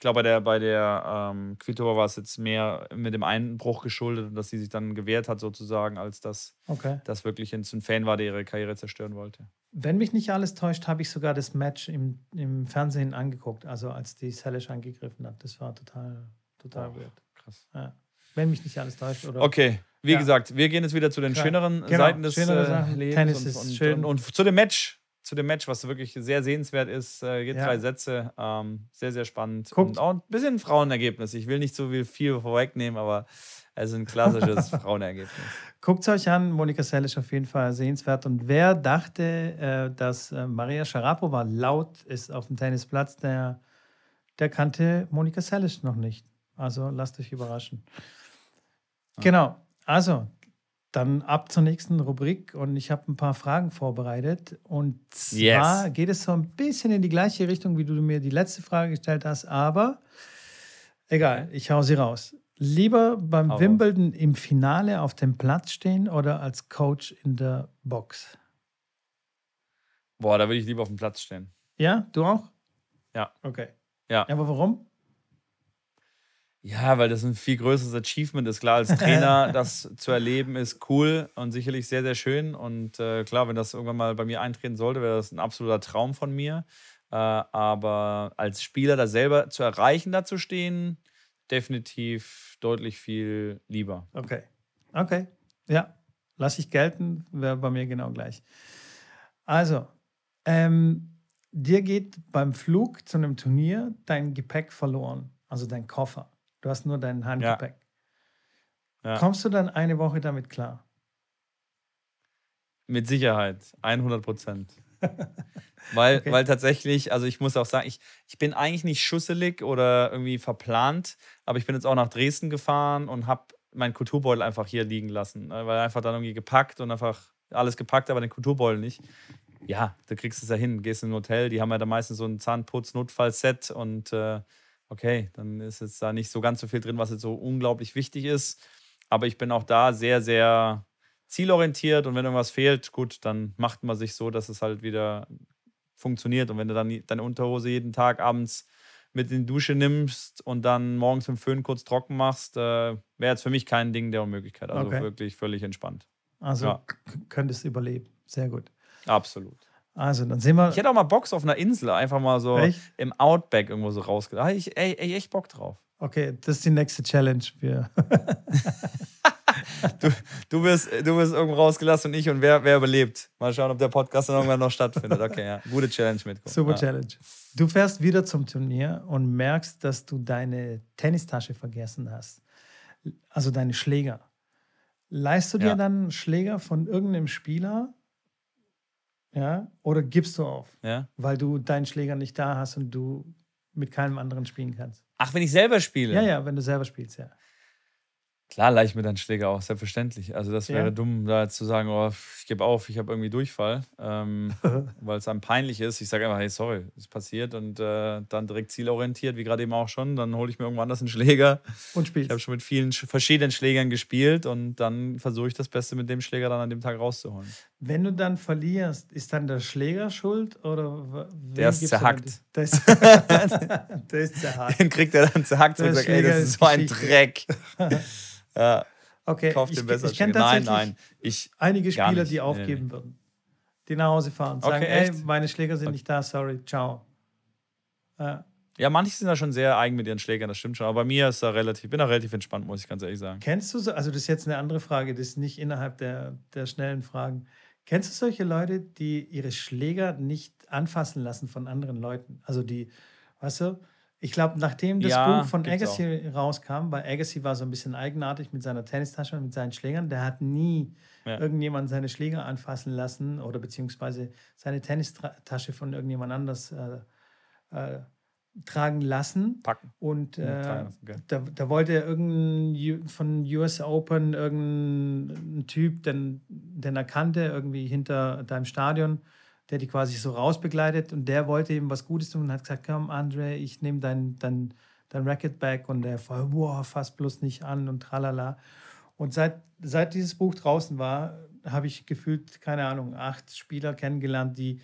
ich glaube, bei der, bei der ähm, Kvitova war es jetzt mehr mit dem Einbruch geschuldet, dass sie sich dann gewehrt hat, sozusagen, als dass okay. das wirklich ein Fan war, der ihre Karriere zerstören wollte. Wenn mich nicht alles täuscht, habe ich sogar das Match im, im Fernsehen angeguckt, also als die Salish angegriffen hat. Das war total, total oh, weird. Krass. Ja. Wenn mich nicht alles täuscht. Oder okay, wie ja. gesagt, wir gehen jetzt wieder zu den Klar. schöneren genau. Seiten des Schönere äh, Lebens. Tennis und, ist und, schön. Und, und, zu dem Match. Zu dem Match, was wirklich sehr sehenswert ist. Äh, geht ja. drei Sätze. Ähm, sehr, sehr spannend. Guckt. Und auch ein bisschen Frauenergebnis. Ich will nicht so viel, vorwegnehmen, aber es ist ein klassisches Frauenergebnis. Guckt es euch an, Monika Selisch auf jeden Fall sehenswert. Und wer dachte, äh, dass äh, Maria Sharapova laut ist auf dem Tennisplatz, der, der kannte Monika Selisch noch nicht. Also lasst euch überraschen. Ah. Genau, also dann ab zur nächsten Rubrik und ich habe ein paar Fragen vorbereitet. Und zwar yes. geht es so ein bisschen in die gleiche Richtung, wie du mir die letzte Frage gestellt hast, aber egal, ich hau sie raus. Lieber beim Aber. Wimbledon im Finale auf dem Platz stehen oder als Coach in der Box? Boah, da würde ich lieber auf dem Platz stehen. Ja, du auch? Ja. Okay. Ja. Aber warum? Ja, weil das ein viel größeres Achievement ist. Klar, als Trainer das zu erleben ist cool und sicherlich sehr, sehr schön. Und äh, klar, wenn das irgendwann mal bei mir eintreten sollte, wäre das ein absoluter Traum von mir. Äh, aber als Spieler da selber zu erreichen, da zu stehen, definitiv deutlich viel lieber. Okay. Okay. Ja, lasse ich gelten, wäre bei mir genau gleich. Also, ähm, dir geht beim Flug zu einem Turnier dein Gepäck verloren, also dein Koffer. Du hast nur dein Handgepäck. Ja. Ja. Kommst du dann eine Woche damit klar? Mit Sicherheit, 100 Prozent. weil, okay. weil tatsächlich, also ich muss auch sagen, ich, ich bin eigentlich nicht schusselig oder irgendwie verplant, aber ich bin jetzt auch nach Dresden gefahren und habe meinen Kulturbeutel einfach hier liegen lassen, ne, weil einfach dann irgendwie gepackt und einfach alles gepackt, aber den Kulturbeutel nicht. Ja, da kriegst du es ja hin, gehst in ein Hotel, die haben ja da meistens so ein Zahnputz-Notfallset und äh, okay, dann ist jetzt da nicht so ganz so viel drin, was jetzt so unglaublich wichtig ist. Aber ich bin auch da sehr, sehr zielorientiert und wenn irgendwas fehlt, gut, dann macht man sich so, dass es halt wieder funktioniert. Und wenn du dann deine Unterhose jeden Tag abends mit in die Dusche nimmst und dann morgens mit dem Föhn kurz trocken machst, äh, wäre jetzt für mich kein Ding der Unmöglichkeit. Also okay. wirklich völlig entspannt. Also ja. könntest überleben. Sehr gut. Absolut. Also, dann sehen wir. Ich hätte auch mal Box auf einer Insel, einfach mal so echt? im Outback irgendwo so rausgedacht. Da ich ey, ey, echt Bock drauf. Okay, das ist die nächste Challenge. Wir du, du, wirst, du wirst irgendwo rausgelassen und ich und wer, wer überlebt. Mal schauen, ob der Podcast dann irgendwann noch stattfindet. Okay, ja. Gute Challenge mit. Super ja. Challenge. Du fährst wieder zum Turnier und merkst, dass du deine Tennistasche vergessen hast. Also deine Schläger. Leihst du dir ja. dann Schläger von irgendeinem Spieler? Ja? Oder gibst du auf? Ja. Weil du deinen Schläger nicht da hast und du mit keinem anderen spielen kannst. Ach, wenn ich selber spiele? Ja, ja, wenn du selber spielst, ja. Klar, leicht mir dann Schläger auch, selbstverständlich. Also das wäre ja. dumm, da jetzt zu sagen, oh, ich gebe auf, ich habe irgendwie Durchfall, ähm, weil es einem peinlich ist. Ich sage einfach, hey, sorry, ist passiert und äh, dann direkt zielorientiert, wie gerade eben auch schon. Dann hole ich mir irgendwann anders einen Schläger. Und spielst. Ich habe schon mit vielen verschiedenen Schlägern gespielt und dann versuche ich das Beste mit dem Schläger dann an dem Tag rauszuholen. Wenn du dann verlierst, ist dann der Schläger schuld oder Der ist zerhackt. Der ist, der ist zerhackt. Den kriegt er dann zerhackt und sagt, ey, das ist so ein Dreck. Ja. Okay, Kauf den besser. Ich, ich kenne tatsächlich nein, nein, ich einige Spieler, die aufgeben nee, würden. Die nach Hause fahren, sagen, okay, ey, meine Schläger sind okay. nicht da, sorry, ciao. Ja. Ja, manche sind da schon sehr eigen mit ihren Schlägern, das stimmt schon. Aber bei mir ist da relativ, bin da relativ entspannt, muss ich ganz ehrlich sagen. Kennst du so, also das ist jetzt eine andere Frage, das ist nicht innerhalb der, der schnellen Fragen. Kennst du solche Leute, die ihre Schläger nicht anfassen lassen von anderen Leuten? Also die, weißt du, Ich glaube, nachdem das ja, Buch von Agassi auch. rauskam, weil Agassi war so ein bisschen eigenartig mit seiner Tennistasche und mit seinen Schlägern, der hat nie ja. irgendjemand seine Schläger anfassen lassen oder beziehungsweise seine Tennistasche von irgendjemand anders äh, äh, tragen lassen. Packen. Und äh, okay. da, da wollte er irgendein von US Open irgendein Typ, den, den er kannte, irgendwie hinter deinem Stadion, der die quasi so rausbegleitet und der wollte ihm was Gutes tun und hat gesagt, komm Andre, ich nehme dein, dein, dein Racket back und der voll, boah, fass bloß nicht an und tralala. Und seit, seit dieses Buch draußen war, habe ich gefühlt, keine Ahnung, acht Spieler kennengelernt, die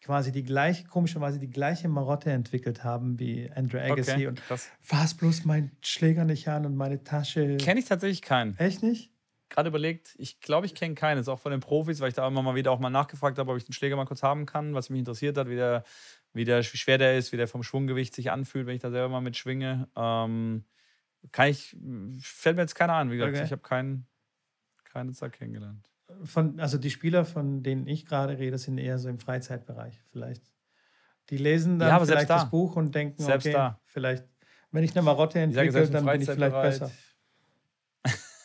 quasi die gleiche, komischerweise die gleiche Marotte entwickelt haben wie Andrew Agassi okay, und fass bloß meinen Schläger nicht an und meine Tasche. Kenne ich tatsächlich keinen. Echt nicht? Gerade überlegt, ich glaube, ich kenne keinen. Ist auch von den Profis, weil ich da immer mal wieder auch mal nachgefragt habe, ob ich den Schläger mal kurz haben kann, was mich interessiert hat, wie, der, wie, der, wie schwer der ist, wie der vom Schwunggewicht sich anfühlt, wenn ich da selber mal mit schwinge. Ähm, kann ich, fällt mir jetzt keiner an. Wie gesagt, okay. ich habe keinen, keinen Zack kennengelernt von, also die Spieler, von denen ich gerade rede, sind eher so im Freizeitbereich vielleicht. Die lesen dann ja, vielleicht da. das Buch und denken, selbst okay, da. vielleicht, wenn ich eine Marotte entwickle, dann bin ich vielleicht besser.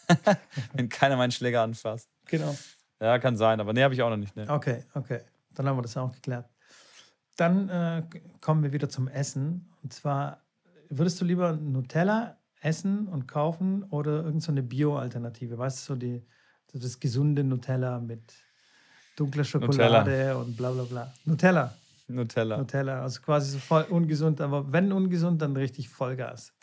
wenn keiner meinen Schläger anfasst. Genau. Ja, kann sein, aber nee, habe ich auch noch nicht. Nee. Okay, okay. Dann haben wir das auch geklärt. Dann äh, kommen wir wieder zum Essen. Und zwar, würdest du lieber Nutella essen und kaufen oder irgendeine so Bio-Alternative? Weißt du, so die das gesunde Nutella mit dunkler Schokolade Nutella. und bla bla bla. Nutella. Nutella. Nutella. Also quasi so voll ungesund, aber wenn ungesund, dann richtig Vollgas.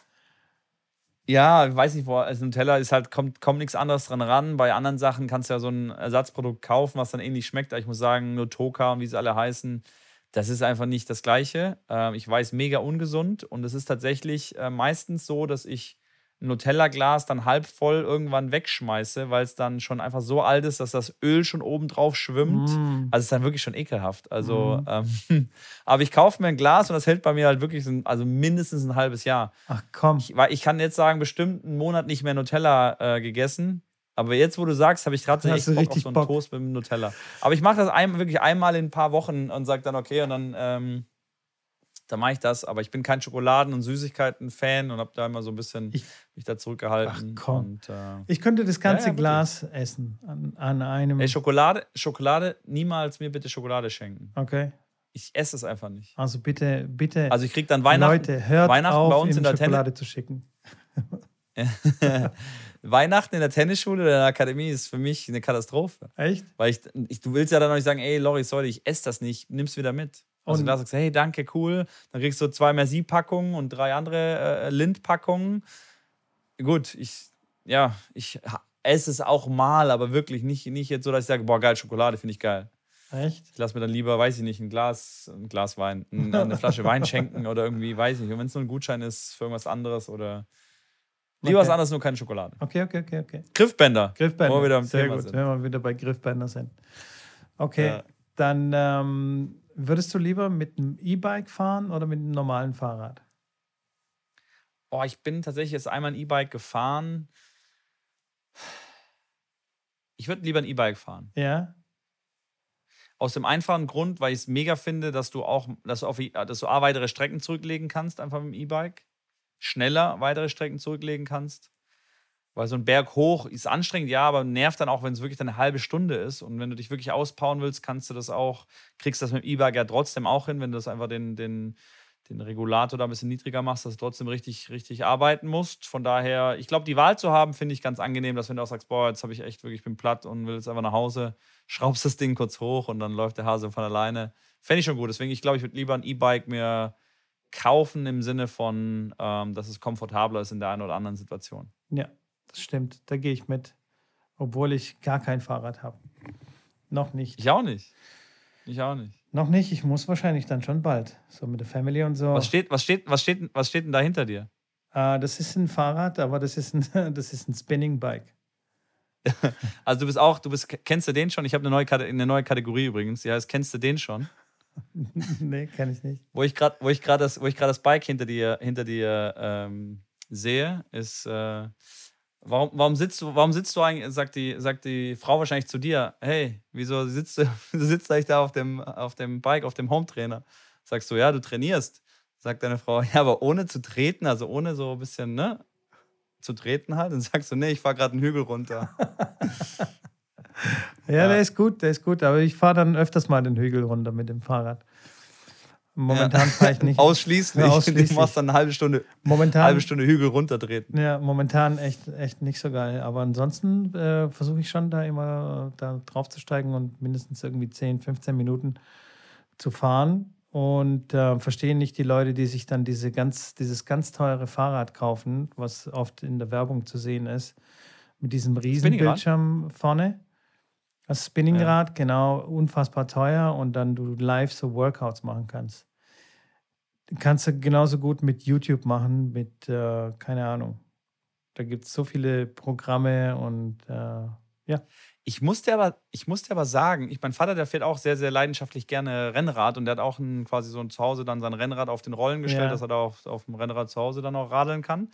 Ja, ich weiß nicht, wo. Also Nutella ist halt, kommt, kommt nichts anderes dran ran. Bei anderen Sachen kannst du ja so ein Ersatzprodukt kaufen, was dann ähnlich schmeckt. Aber ich muss sagen, Nutoka und wie sie alle heißen, das ist einfach nicht das Gleiche. Ähm, ich weiß, mega ungesund. Und es ist tatsächlich äh, meistens so, dass ich ein Nutella-Glas dann halb voll irgendwann wegschmeiße, weil es dann schon einfach so alt ist, dass das Öl schon oben drauf schwimmt. Mm. Also es ist dann wirklich schon ekelhaft. Also, mm. ähm, aber ich kaufe mir ein Glas und das hält bei mir halt wirklich so, also mindestens ein halbes Jahr. Ach komm. Ich, weil ich kann jetzt sagen, bestimmt einen Monat nicht mehr Nutella äh, gegessen. Aber jetzt, wo du sagst, habe ich gerade echt Bock auf so einen Bock. Toast mit Nutella. Aber ich mache das ein, wirklich einmal in ein paar Wochen und sage dann, okay, und dann ähm, da mache ich das. Aber ich bin kein Schokoladen- und Süßigkeiten-Fan und habe da immer so ein bisschen ich, mich da zurückgehalten. Ach komm. Und, äh, ich könnte das ganze ja, ja, Glas essen an, an einem. Ey, Schokolade, Schokolade, niemals mir bitte Schokolade schenken. Okay. Ich esse es einfach nicht. Also bitte, bitte. Also ich kriege dann Weihnachten, Leute, hört Weihnachten auf, bei uns in der Schokolade Tennis zu schicken. Weihnachten in der Tennisschule oder in der Akademie ist für mich eine Katastrophe. Echt? Weil ich, ich du willst ja dann noch nicht sagen, ey Lori, sorry, ich esse das nicht, nimm's wieder mit. Also da sagst du, hey, danke, cool. Dann kriegst du zwei Merci-Packungen und drei andere äh, Lind-Packungen. Gut, ich, ja, ich esse es auch mal, aber wirklich nicht, nicht jetzt so, dass ich sage, boah, geil, Schokolade finde ich geil. Echt? Ich lasse mir dann lieber, weiß ich nicht, ein Glas, ein Glas Wein, eine Flasche Wein schenken oder irgendwie, weiß ich nicht. Und wenn es nur ein Gutschein ist für irgendwas anderes oder lieber okay. was anderes, nur keine Schokolade. Okay, okay, okay, okay. Griffbänder. Griffbänder. Wo wir wieder Sehr Thema gut, sind. wenn wir wieder bei Griffbänder sind. Okay, ja. dann ähm, Würdest du lieber mit einem E-Bike fahren oder mit einem normalen Fahrrad? Oh, ich bin tatsächlich jetzt einmal ein E-Bike gefahren. Ich würde lieber ein E-Bike fahren. Ja. Aus dem einfachen Grund, weil ich es mega finde, dass du auch, dass du, auf, dass du A, weitere Strecken zurücklegen kannst, einfach mit dem E-Bike. Schneller weitere Strecken zurücklegen kannst. Weil so ein Berg hoch ist anstrengend, ja, aber nervt dann auch, wenn es wirklich eine halbe Stunde ist. Und wenn du dich wirklich auspowern willst, kannst du das auch, kriegst das mit dem E-Bike ja trotzdem auch hin, wenn du das einfach den, den, den Regulator da ein bisschen niedriger machst, dass du trotzdem richtig, richtig arbeiten musst. Von daher, ich glaube, die Wahl zu haben, finde ich ganz angenehm, dass wenn du auch sagst, boah, jetzt habe ich echt wirklich, bin platt und will jetzt einfach nach Hause, schraubst das Ding kurz hoch und dann läuft der Hase von alleine. Fände ich schon gut. Deswegen, ich glaube, ich würde lieber ein E-Bike mir kaufen im Sinne von, ähm, dass es komfortabler ist in der einen oder anderen Situation. Ja, das stimmt, da gehe ich mit. Obwohl ich gar kein Fahrrad habe. Noch nicht. Ich auch nicht. Ich auch nicht. Noch nicht, ich muss wahrscheinlich dann schon bald. So mit der Family und so. Was steht, was steht, was steht, was steht denn da hinter dir? Uh, das ist ein Fahrrad, aber das ist ein, das ist ein Spinning Bike. also du bist auch, du bist, kennst du den schon? Ich habe eine neue, eine neue Kategorie übrigens, heißt, kennst du den schon? nee, kenn ich nicht. Wo ich gerade das, das Bike hinter dir, hinter dir ähm, sehe, ist äh, Warum, warum, sitzt du, warum sitzt du eigentlich, sagt die, sagt die Frau wahrscheinlich zu dir, hey, wieso sitzt du, sitzt eigentlich da auf dem, auf dem Bike, auf dem Hometrainer? Sagst du, ja, du trainierst. sagt deine Frau, ja, aber ohne zu treten, also ohne so ein bisschen, ne? Zu treten halt. Dann sagst du, nee, ich fahre gerade einen Hügel runter. ja, ja, der ist gut, der ist gut. Aber ich fahre dann öfters mal den Hügel runter mit dem Fahrrad. Momentan ja. fahre ich nicht. Ausschließlich. Ja, ausschließlich. Du machst dann eine halbe Stunde, momentan, halbe Stunde Hügel runtertreten. Ja, momentan echt, echt nicht so geil. Aber ansonsten äh, versuche ich schon da immer da drauf zu steigen und mindestens irgendwie 10, 15 Minuten zu fahren und äh, verstehen nicht die Leute, die sich dann diese ganz, dieses ganz teure Fahrrad kaufen, was oft in der Werbung zu sehen ist, mit diesem riesen Bildschirm vorne. Das Spinningrad, ja. genau, unfassbar teuer und dann du live so Workouts machen kannst. Kannst du genauso gut mit YouTube machen, mit, äh, keine Ahnung. Da gibt es so viele Programme und äh, ja. Ich musste aber, ich musste aber sagen, ich, mein Vater, der fährt auch sehr, sehr leidenschaftlich gerne Rennrad und der hat auch ein, quasi so ein Zuhause dann sein Rennrad auf den Rollen gestellt, ja. dass er da auf, auf dem Rennrad zu Hause dann auch radeln kann.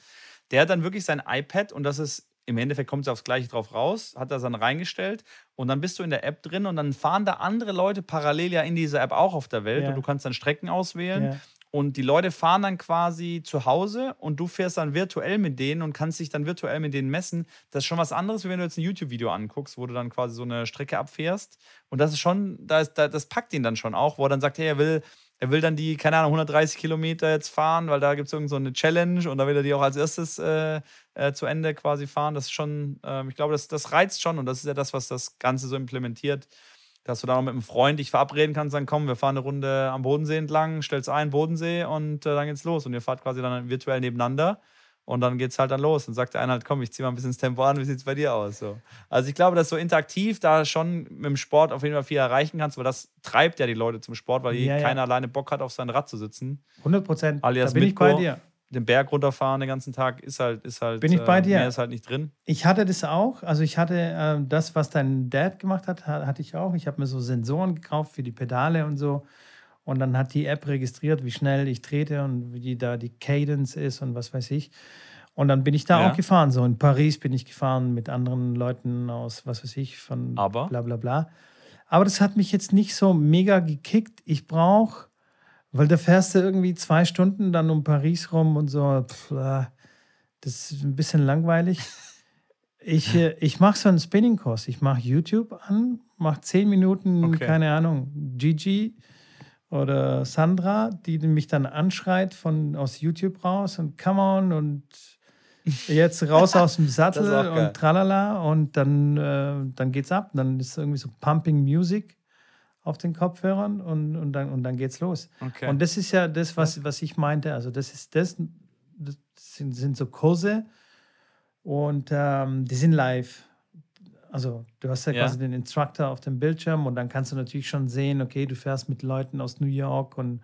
Der hat dann wirklich sein iPad und das ist im Endeffekt kommt es aufs Gleiche drauf raus, hat er dann reingestellt und dann bist du in der App drin und dann fahren da andere Leute parallel ja in dieser App auch auf der Welt ja. und du kannst dann Strecken auswählen. Ja. Und die Leute fahren dann quasi zu Hause und du fährst dann virtuell mit denen und kannst dich dann virtuell mit denen messen. Das ist schon was anderes, wie wenn du jetzt ein YouTube-Video anguckst, wo du dann quasi so eine Strecke abfährst. Und das ist schon, das, das packt ihn dann schon auch, wo er dann sagt, hey, er will, er will dann die, keine Ahnung, 130 Kilometer jetzt fahren, weil da gibt es irgend so Challenge und da will er die auch als erstes äh, äh, zu Ende quasi fahren. Das ist schon, äh, ich glaube, das, das reizt schon und das ist ja das, was das Ganze so implementiert dass du da noch mit einem Freund dich verabreden kannst, dann komm, wir fahren eine Runde am Bodensee entlang, stellst ein, Bodensee und äh, dann geht's los. Und ihr fahrt quasi dann virtuell nebeneinander und dann geht's halt dann los. Und sagt der eine halt, komm, ich zieh mal ein bisschen das Tempo an, wie sieht's bei dir aus? So. Also ich glaube, dass so interaktiv da schon mit dem Sport auf jeden Fall viel erreichen kannst, weil das treibt ja die Leute zum Sport, weil ja, keiner ja. alleine Bock hat, auf sein Rad zu sitzen. 100 Prozent. Da bin ich bei dir den Berg runterfahren den ganzen Tag ist halt ist halt bin ich bei äh, dir. mehr ist halt nicht drin. Ich hatte das auch. Also ich hatte äh, das was dein Dad gemacht hat hatte ich auch. Ich habe mir so Sensoren gekauft für die Pedale und so. Und dann hat die App registriert wie schnell ich trete und wie da die Cadence ist und was weiß ich. Und dann bin ich da ja. auch gefahren. So in Paris bin ich gefahren mit anderen Leuten aus was weiß ich von aber? bla bla bla. Aber das hat mich jetzt nicht so mega gekickt. Ich brauche weil da fährst du irgendwie zwei Stunden dann um Paris rum und so. Pff, äh, das ist ein bisschen langweilig. Ich, äh, ich mache so einen Spinning-Kurs. Ich mache YouTube an, mache zehn Minuten, okay. keine Ahnung, Gigi oder Sandra, die mich dann anschreit von aus YouTube raus und come on und jetzt raus aus dem Sattel und tralala und dann, äh, dann geht's ab. Dann ist irgendwie so Pumping Music auf den Kopfhörern und, und, dann, und dann geht's los. Okay. Und das ist ja das, was, was ich meinte. Also, das ist das, das sind, sind so Kurse und ähm, die sind live. Also, du hast ja, ja, quasi den Instructor auf dem Bildschirm und dann kannst du natürlich schon sehen, okay, du fährst mit Leuten aus New York und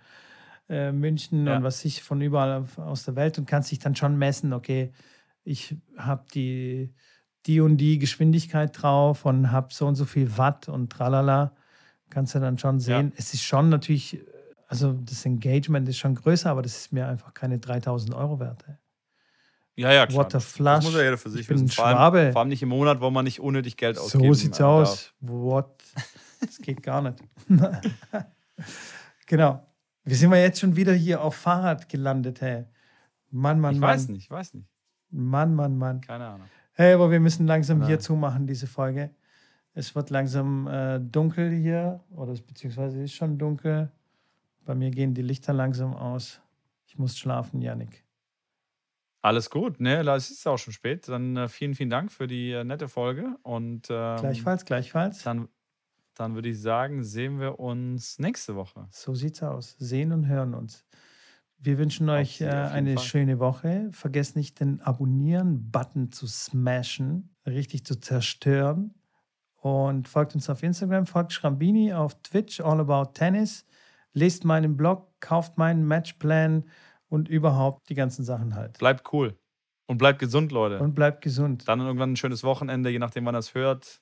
äh, München ja. und was ich von überall aus der Welt und kannst dich dann schon messen, okay, ich habe die, die und die Geschwindigkeit drauf und habe so und so viel Watt und tralala kannst du dann schon sehen. Ja. Es ist schon natürlich, also das Engagement ist schon größer, aber das ist mir einfach keine 3000 Euro wert. Ja, ja, klar. What flush. Das muss ja jeder für sich ich wissen. Vor allem, vor allem, nicht im Monat, wo man nicht unnötig Geld ausgibt. So sieht's aus. What? Das geht gar nicht. genau. Wie sind wir jetzt schon wieder hier auf Fahrrad gelandet, hey? Mann, Mann, ich Mann. Ich weiß nicht, ich weiß nicht. Mann, Mann, Mann. Keine Ahnung. Hey, aber wir müssen langsam ja. hier zumachen, diese Folge. Es wird langsam äh, dunkel hier, oder beziehungsweise ist schon dunkel. Bei mir gehen die Lichter langsam aus. Ich muss schlafen, Yannick. Alles gut, ne? Es ist auch schon spät. Dann äh, vielen, vielen Dank für die äh, nette Folge. Und, ähm, gleichfalls, gleichfalls. Dann, dann würde ich sagen, sehen wir uns nächste Woche. So sieht's aus. Sehen und hören uns. Wir wünschen euch äh, eine Fall. schöne Woche. Vergesst nicht, den Abonnieren-Button zu smashen, richtig zu zerstören. Und folgt uns auf Instagram, folgt Schrambini auf Twitch, All About Tennis. Lest meinen Blog, kauft meinen Matchplan und überhaupt die ganzen Sachen halt. Bleibt cool. Und bleibt gesund, Leute. Und bleibt gesund. Dann irgendwann ein schönes Wochenende, je nachdem, wann ihr es hört.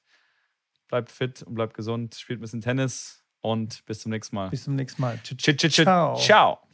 Bleibt fit und bleibt gesund. Spielt ein bisschen Tennis und bis zum nächsten Mal. Bis zum nächsten Mal. Ciao. Ciao.